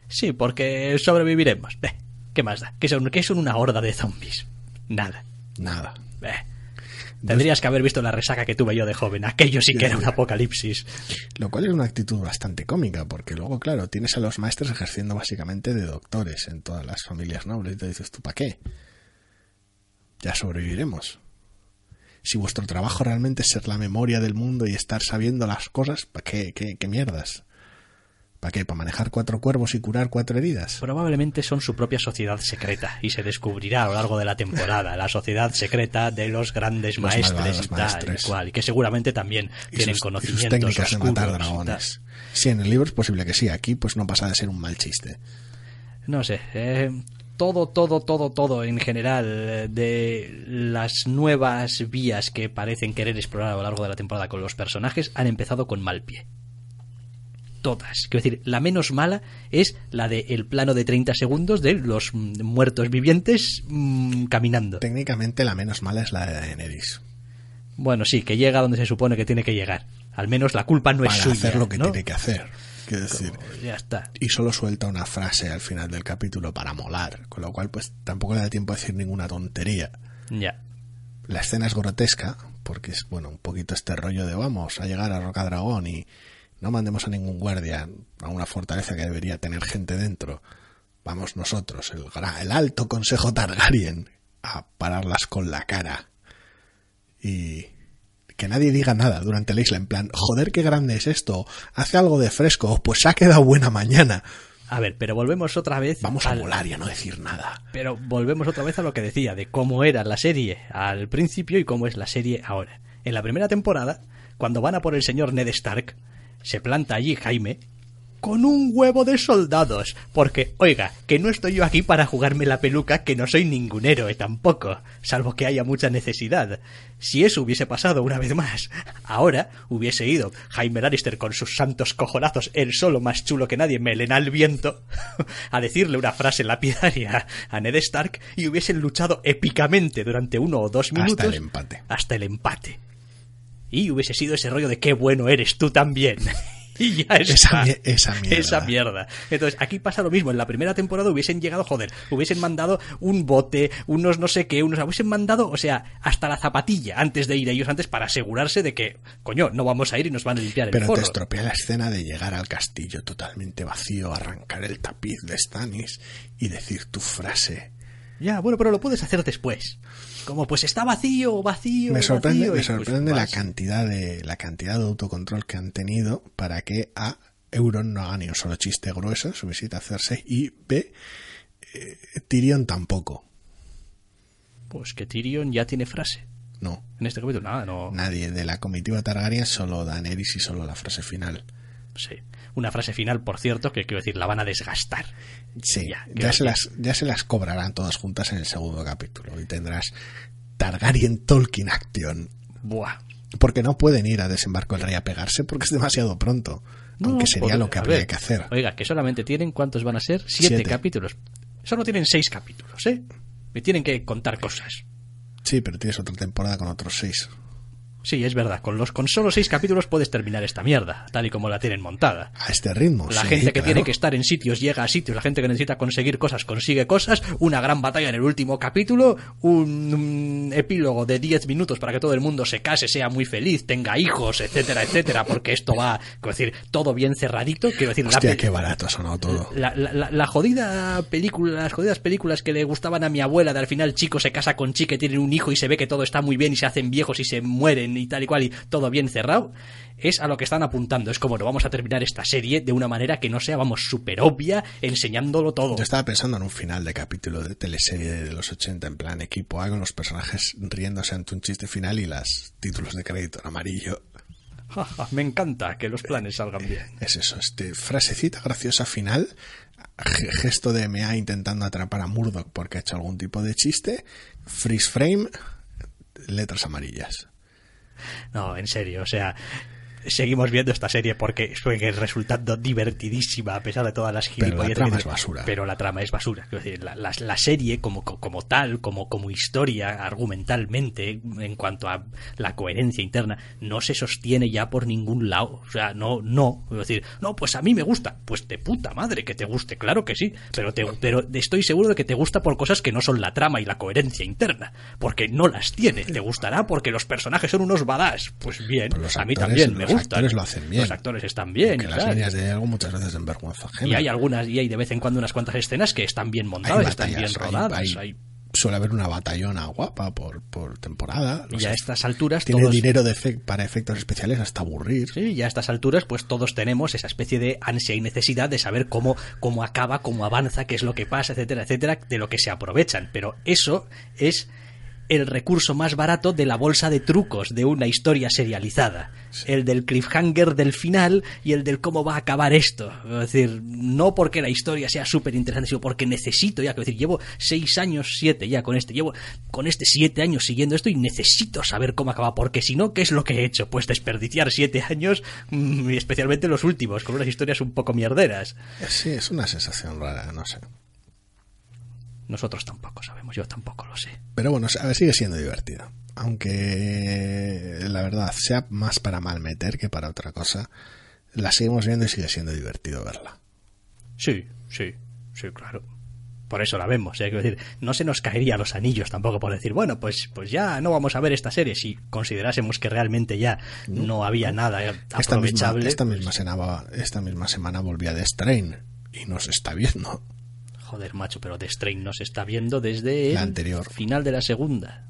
Sí, porque sobreviviremos. ¿Qué más da? ¿Qué son, qué son una horda de zombies? Nada. Nada. Beh. Tendrías que haber visto la resaca que tuve yo de joven. Aquello sí que era un apocalipsis. Lo cual es una actitud bastante cómica, porque luego, claro, tienes a los maestros ejerciendo básicamente de doctores en todas las familias nobles y te dices, ¿tú para qué? Ya sobreviviremos. Si vuestro trabajo realmente es ser la memoria del mundo y estar sabiendo las cosas, ¿para qué, qué, qué mierdas? ¿Para qué? ¿Para manejar cuatro cuervos y curar cuatro heridas? Probablemente son su propia sociedad secreta y se descubrirá a lo largo de la temporada la sociedad secreta de los grandes Los maestres y tal y cual y que seguramente también Y tienen sus- y sus conocimientos técnicas de matar dragones. Sí, en el libro es posible que sí. Aquí pues no pasa de ser un mal chiste. no sé, eh, todo, todo, todo, todo en general eh, de las nuevas vías que parecen querer explorar a lo largo de la temporada con los personajes han empezado con mal pie. Todas. Quiero decir, la menos mala es la de el plano de 30 segundos de los mm, muertos vivientes mm, caminando. Técnicamente la menos mala es la de Daenerys. Bueno, sí, que llega donde se supone que tiene que llegar. Al menos la culpa no para es suya. hacer lo que ¿no? tiene que hacer. Quiero decir, Ya está. y solo suelta una frase al final del capítulo para molar, con lo cual pues tampoco le da tiempo a decir ninguna tontería. Ya. La escena es grotesca, porque es, bueno, un poquito este rollo de vamos a llegar a Rocadragón y no mandemos a ningún guardia a una fortaleza que debería tener gente dentro. Vamos nosotros, el, el alto consejo Targaryen, a pararlas con la cara. Y que nadie diga nada durante la isla, en plan, joder, qué grande es esto, hace algo de fresco, pues ha quedado buena mañana. A ver, pero volvemos otra vez. Vamos a volar y a no decir nada. Pero volvemos otra vez a lo que decía, de cómo era la serie al principio y cómo es la serie ahora. En la primera temporada, cuando van a por el señor Ned Stark, se planta allí Jaime con un huevo de soldados. Porque, oiga, que no estoy yo aquí para jugarme la peluca, que no soy ningún héroe tampoco, salvo que haya mucha necesidad. Si eso hubiese pasado una vez más, ahora hubiese ido Jaime Lannister con sus santos cojonazos, el solo más chulo que nadie, melena al viento, a decirle una frase lapidaria a Ned Stark y hubiesen luchado épicamente durante uno o dos minutos. Hasta el empate. Hasta el empate. Y hubiese sido ese rollo de qué bueno eres tú también. Y ya está. Esa esa mierda. Esa mierda. Entonces, aquí pasa lo mismo. En la primera temporada hubiesen llegado, joder, hubiesen mandado un bote, unos no sé qué, unos hubiesen mandado, o sea, hasta la zapatilla antes de ir ellos antes para asegurarse de que, coño, no vamos a ir y nos van a limpiar el Pero te estropea la escena de llegar al castillo totalmente vacío, arrancar el tapiz de Stannis y decir tu frase. Ya, bueno, pero lo puedes hacer después. Como pues está vacío, vacío. Me sorprende, vacío, me pues, sorprende la vas. cantidad de la cantidad de autocontrol que han tenido para que a Euron no haga ni un solo chiste grueso, su visita a hacerse y B eh, Tyrion tampoco. Pues que Tyrion ya tiene frase. No, En este capítulo, nada, no. nadie de la comitiva Targaryen, solo Daenerys y solo la frase final. Sí. Una frase final, por cierto, que quiero decir, la van a desgastar. Sí, Ya, se las, ya se las cobrarán todas juntas en el segundo capítulo y tendrás Targaryen Tolkien Action. Buah. Porque no pueden ir a desembarco del rey a pegarse porque es demasiado pronto. aunque sería por- lo que habría ver, que hacer. Oiga, que solamente tienen, ¿cuántos van a ser? Siete, Siete. capítulos. Solo tienen seis capítulos, ¿eh? Me tienen que contar cosas. Sí, pero tienes otra temporada con otros seis. Sí, es verdad, con los con solo seis capítulos puedes terminar esta mierda, tal y como la tienen montada. A este ritmo. La sí, gente que claro. tiene que estar en sitios llega a sitios, la gente que necesita conseguir cosas consigue cosas, una gran batalla en el último capítulo, un, un epílogo de 10 minutos para que todo el mundo se case, sea muy feliz, tenga hijos, etcétera, etcétera, porque esto va, quiero decir, todo bien cerradito, quiero decir, la Hostia, pe- qué barato ha sonado todo. la, la- la- la jodida película, las jodidas películas que le gustaban a mi abuela, de al final chico se casa con chica, y tienen un hijo y se ve que todo está muy bien y se hacen viejos y se mueren y tal y cual y todo bien cerrado, es a lo que están apuntando. Es como no vamos a terminar esta serie de una manera que no sea, vamos, súper obvia, enseñándolo todo. Yo estaba pensando en un final de capítulo de teleserie de los 80 en plan equipo A con los personajes riéndose ante un chiste final y las títulos de crédito en amarillo. Ja, ja, Me encanta que los planes salgan bien. Es eso, este frasecita graciosa final, ge- gesto de MA intentando atrapar a Murdoch porque ha hecho algún tipo de chiste, freeze frame, letras amarillas. No, en serio, o sea, seguimos viendo esta serie porque sigue resultando divertidísima a pesar de todas las Pero la trama es basura. Pero la trama es basura. Decir, la, la- la serie como, como tal, como, como historia, argumentalmente, en cuanto a la coherencia interna, no se sostiene ya por ningún lado. O sea, no, no. Quiero decir, no, pues a mí me gusta. Pues de puta madre que te guste, claro que sí. Pero, te, pero estoy seguro de que te gusta por cosas que no son la trama y la coherencia interna. Porque no las tiene. Te gustará porque los personajes son unos badass. Pues bien, a mí actores- también me los gustan. actores lo hacen bien. Los actores están bien. Que las líneas de algo muchas veces en vergüenza ajena. Y hay algunas, y hay de vez en cuando unas cuantas escenas que están bien montadas, están bien rodadas. hay- hay- Suele haber una batallona guapa por, por temporada. y Los a estas alturas Tiene todos... dinero de para efectos especiales hasta aburrir. Sí, y a estas alturas, pues todos tenemos esa especie de ansia y necesidad de saber cómo, cómo acaba, cómo avanza, qué es lo que pasa, etcétera, etcétera, de lo que se aprovechan. Pero eso es el recurso más barato de la bolsa de trucos de una historia serializada. El del cliffhanger del final y el del cómo va a acabar esto. Es decir, no porque la historia sea súper interesante, sino porque necesito ya, decir, llevo seis años, siete ya con este, llevo con este siete años siguiendo esto y necesito saber cómo acaba, porque si no, ¿qué es lo que he hecho? Pues desperdiciar siete años, mm, y especialmente los últimos, con unas historias un poco mierderas. Sí, es una sensación rara, no sé. Nosotros tampoco sabemos, yo tampoco lo sé. Pero bueno, a ver, sigue siendo divertido. Aunque la verdad sea más para malmeter que para otra cosa, la seguimos viendo y sigue siendo divertido verla. Sí, sí, sí, claro. Por eso la vemos, ¿eh? Quiero decir, no se nos caería los anillos tampoco por decir, bueno, pues, pues ya no vamos a ver esta serie si considerásemos que realmente ya no había nada Esta misma, aprovechable. esta, pues, misma semana, esta misma semana volvía de Strain y nos está viendo. Joder, macho, pero The Strain nos está viendo desde La el anterior. final de la segunda.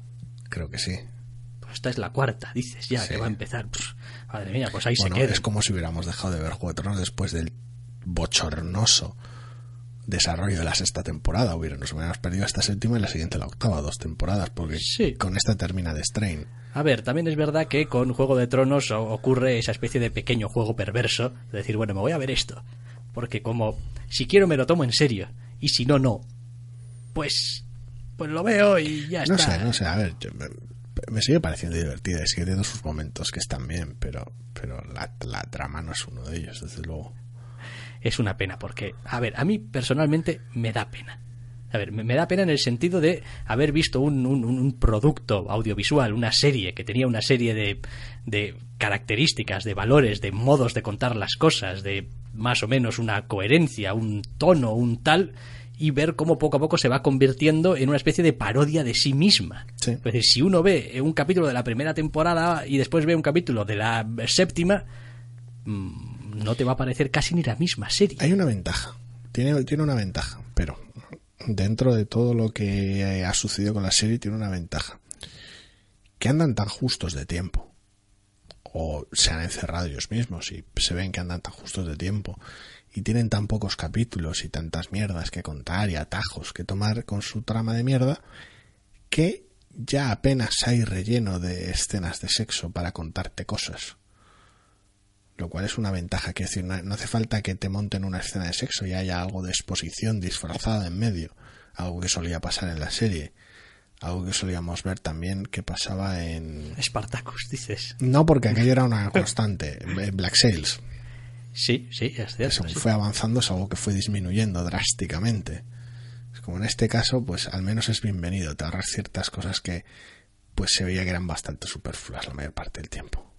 Creo que sí. Pues esta es la cuarta, dices ya, Sí. que va a empezar. Pff, madre mía, pues ahí Bueno, se queda. es como si hubiéramos dejado de ver Juego de Tronos después del bochornoso desarrollo de la sexta temporada. Hubiera, nos hubiéramos perdido esta séptima y la siguiente la octava, dos temporadas, porque Sí. con esta termina de Strain. A ver, también es verdad que con Juego de Tronos ocurre esa especie de pequeño juego perverso de decir, bueno, me voy a ver esto. Porque como si quiero me lo tomo en serio y si no, no. Pues pues lo veo y ya No está. sé, no sé, a ver, yo- me, me sigue pareciendo divertida y sigue teniendo sus momentos que están bien, pero, pero la, la trama no es uno de ellos, desde luego. es una pena porque, a ver, a mí personalmente me da pena. A ver, me, me da pena en el sentido de haber visto un, un- un producto audiovisual, una serie que tenía una serie de, de características, de valores, de modos de contar las cosas, de más o menos una coherencia, un tono, un tal, y ver cómo poco a poco se va convirtiendo en una especie de parodia de sí misma. Sí. Es decir, si uno ve un capítulo de la primera temporada y después ve un capítulo de la séptima, mm, no te va a parecer casi ni la misma serie. Hay una ventaja, tiene, tiene una ventaja, pero dentro de todo lo que eh, ha sucedido con la serie tiene una ventaja, que andan tan justos de tiempo, o se han encerrado ellos mismos y se ven que andan tan justos de tiempo, y tienen tan pocos capítulos y tantas mierdas que contar y atajos que tomar con su trama de mierda, que ya apenas hay relleno de escenas de sexo para contarte cosas. Lo cual es una ventaja, que decir, no hace falta que te monten una escena de sexo y haya algo de exposición disfrazada en medio, algo que solía pasar en la serie, algo que solíamos ver también que pasaba en... Spartacus, dices. No, porque aquello era una constante, en Black Sails. Sí, sí, es cierto. Según fue avanzando es algo que fue disminuyendo drásticamente. Es como en este caso, pues al menos es bienvenido, te ahorras ciertas cosas que pues se veía que eran bastante superfluas la mayor parte del tiempo.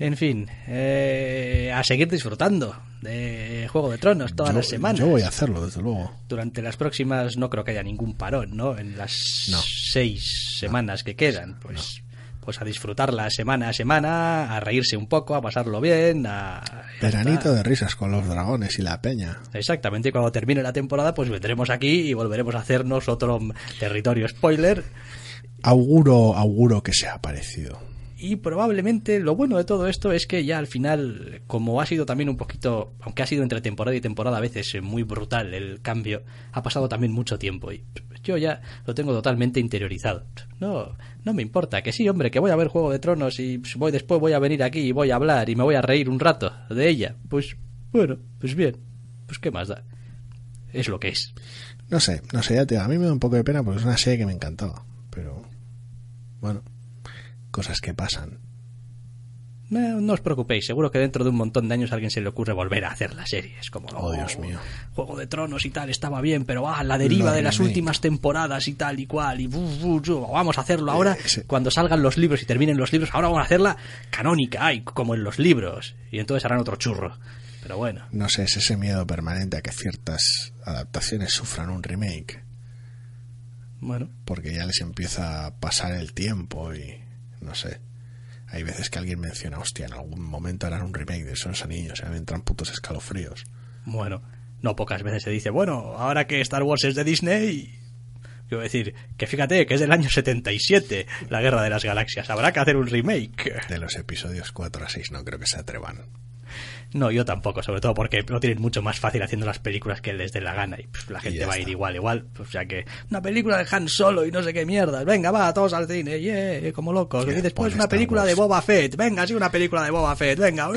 En fin, eh, a seguir disfrutando de Juego de Tronos todas las semanas. Yo voy a hacerlo, desde luego. Durante las próximas no creo que haya ningún parón, ¿no? En las seis semanas que quedan, pues pues a disfrutarla semana a semana, a reírse un poco, a pasarlo bien, a... Veranito de risas con los dragones y la peña. Exactamente, y cuando termine la temporada pues vendremos aquí y volveremos a hacernos otro territorio spoiler. Auguro, auguro que sea parecido. Y probablemente lo bueno de todo esto es que ya al final, como ha sido también un poquito, aunque ha sido entre temporada y temporada a veces eh, muy brutal el cambio, ha pasado también mucho tiempo y yo ya lo tengo totalmente interiorizado. No, no me importa, que sí, hombre, que voy a ver Juego de Tronos y voy después voy a venir aquí y voy a hablar y me voy a reír un rato de ella. Pues bueno, pues bien, pues qué más da. Es lo que es. No sé, no sé, ya te, a mí me da un poco de pena porque es una serie que me encantaba, pero bueno cosas que pasan. No, os preocupéis, seguro que dentro de un montón de años a alguien se le ocurre volver a hacer la serie. Es como, oh, Dios mío. Juego de Tronos y tal, estaba bien, pero ah, la deriva de las últimas temporadas y tal y cual, y vamos a hacerlo ahora, eh, cuando salgan los libros y terminen los libros, ahora vamos a hacerla canónica, ay, como en los libros, y entonces harán otro churro. Pero bueno. No sé, es ese miedo permanente a que ciertas adaptaciones sufran un remake. Bueno. Porque ya les empieza a pasar el tiempo y no sé. Hay veces que alguien menciona, hostia, en algún momento harán un remake de esos anillos, me entran putos escalofríos. Bueno, no pocas veces se dice, bueno, ahora que Star Wars es de Disney, quiero decir, que fíjate, que es del año 77, la Guerra de las Galaxias, habrá que hacer un remake. De los episodios 4 a 6 no creo que se atrevan. No, yo tampoco, sobre todo porque lo tienen mucho más fácil haciendo las películas que les dé la gana y la gente va a ir igual, igual. O sea que una película de Han Solo y no sé qué mierdas, venga, va, todos al cine, yeah, como locos. Y después una película de Boba Fett, venga, sí, una película de Boba Fett, venga.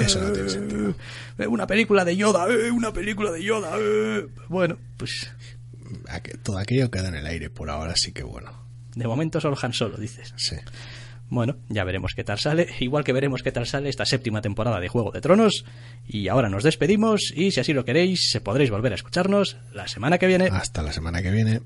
Eh, una película de Yoda, eh, una película de Yoda. Eh. Bueno, pues... Todo aquello queda en el aire por ahora, así que bueno. De momento solo Han Solo, dices. Sí. Bueno, ya veremos qué tal sale, igual que veremos qué tal sale esta séptima temporada de Juego de Tronos. Y ahora nos despedimos y si así lo queréis, podréis volver a escucharnos la semana que viene. Hasta la semana que viene.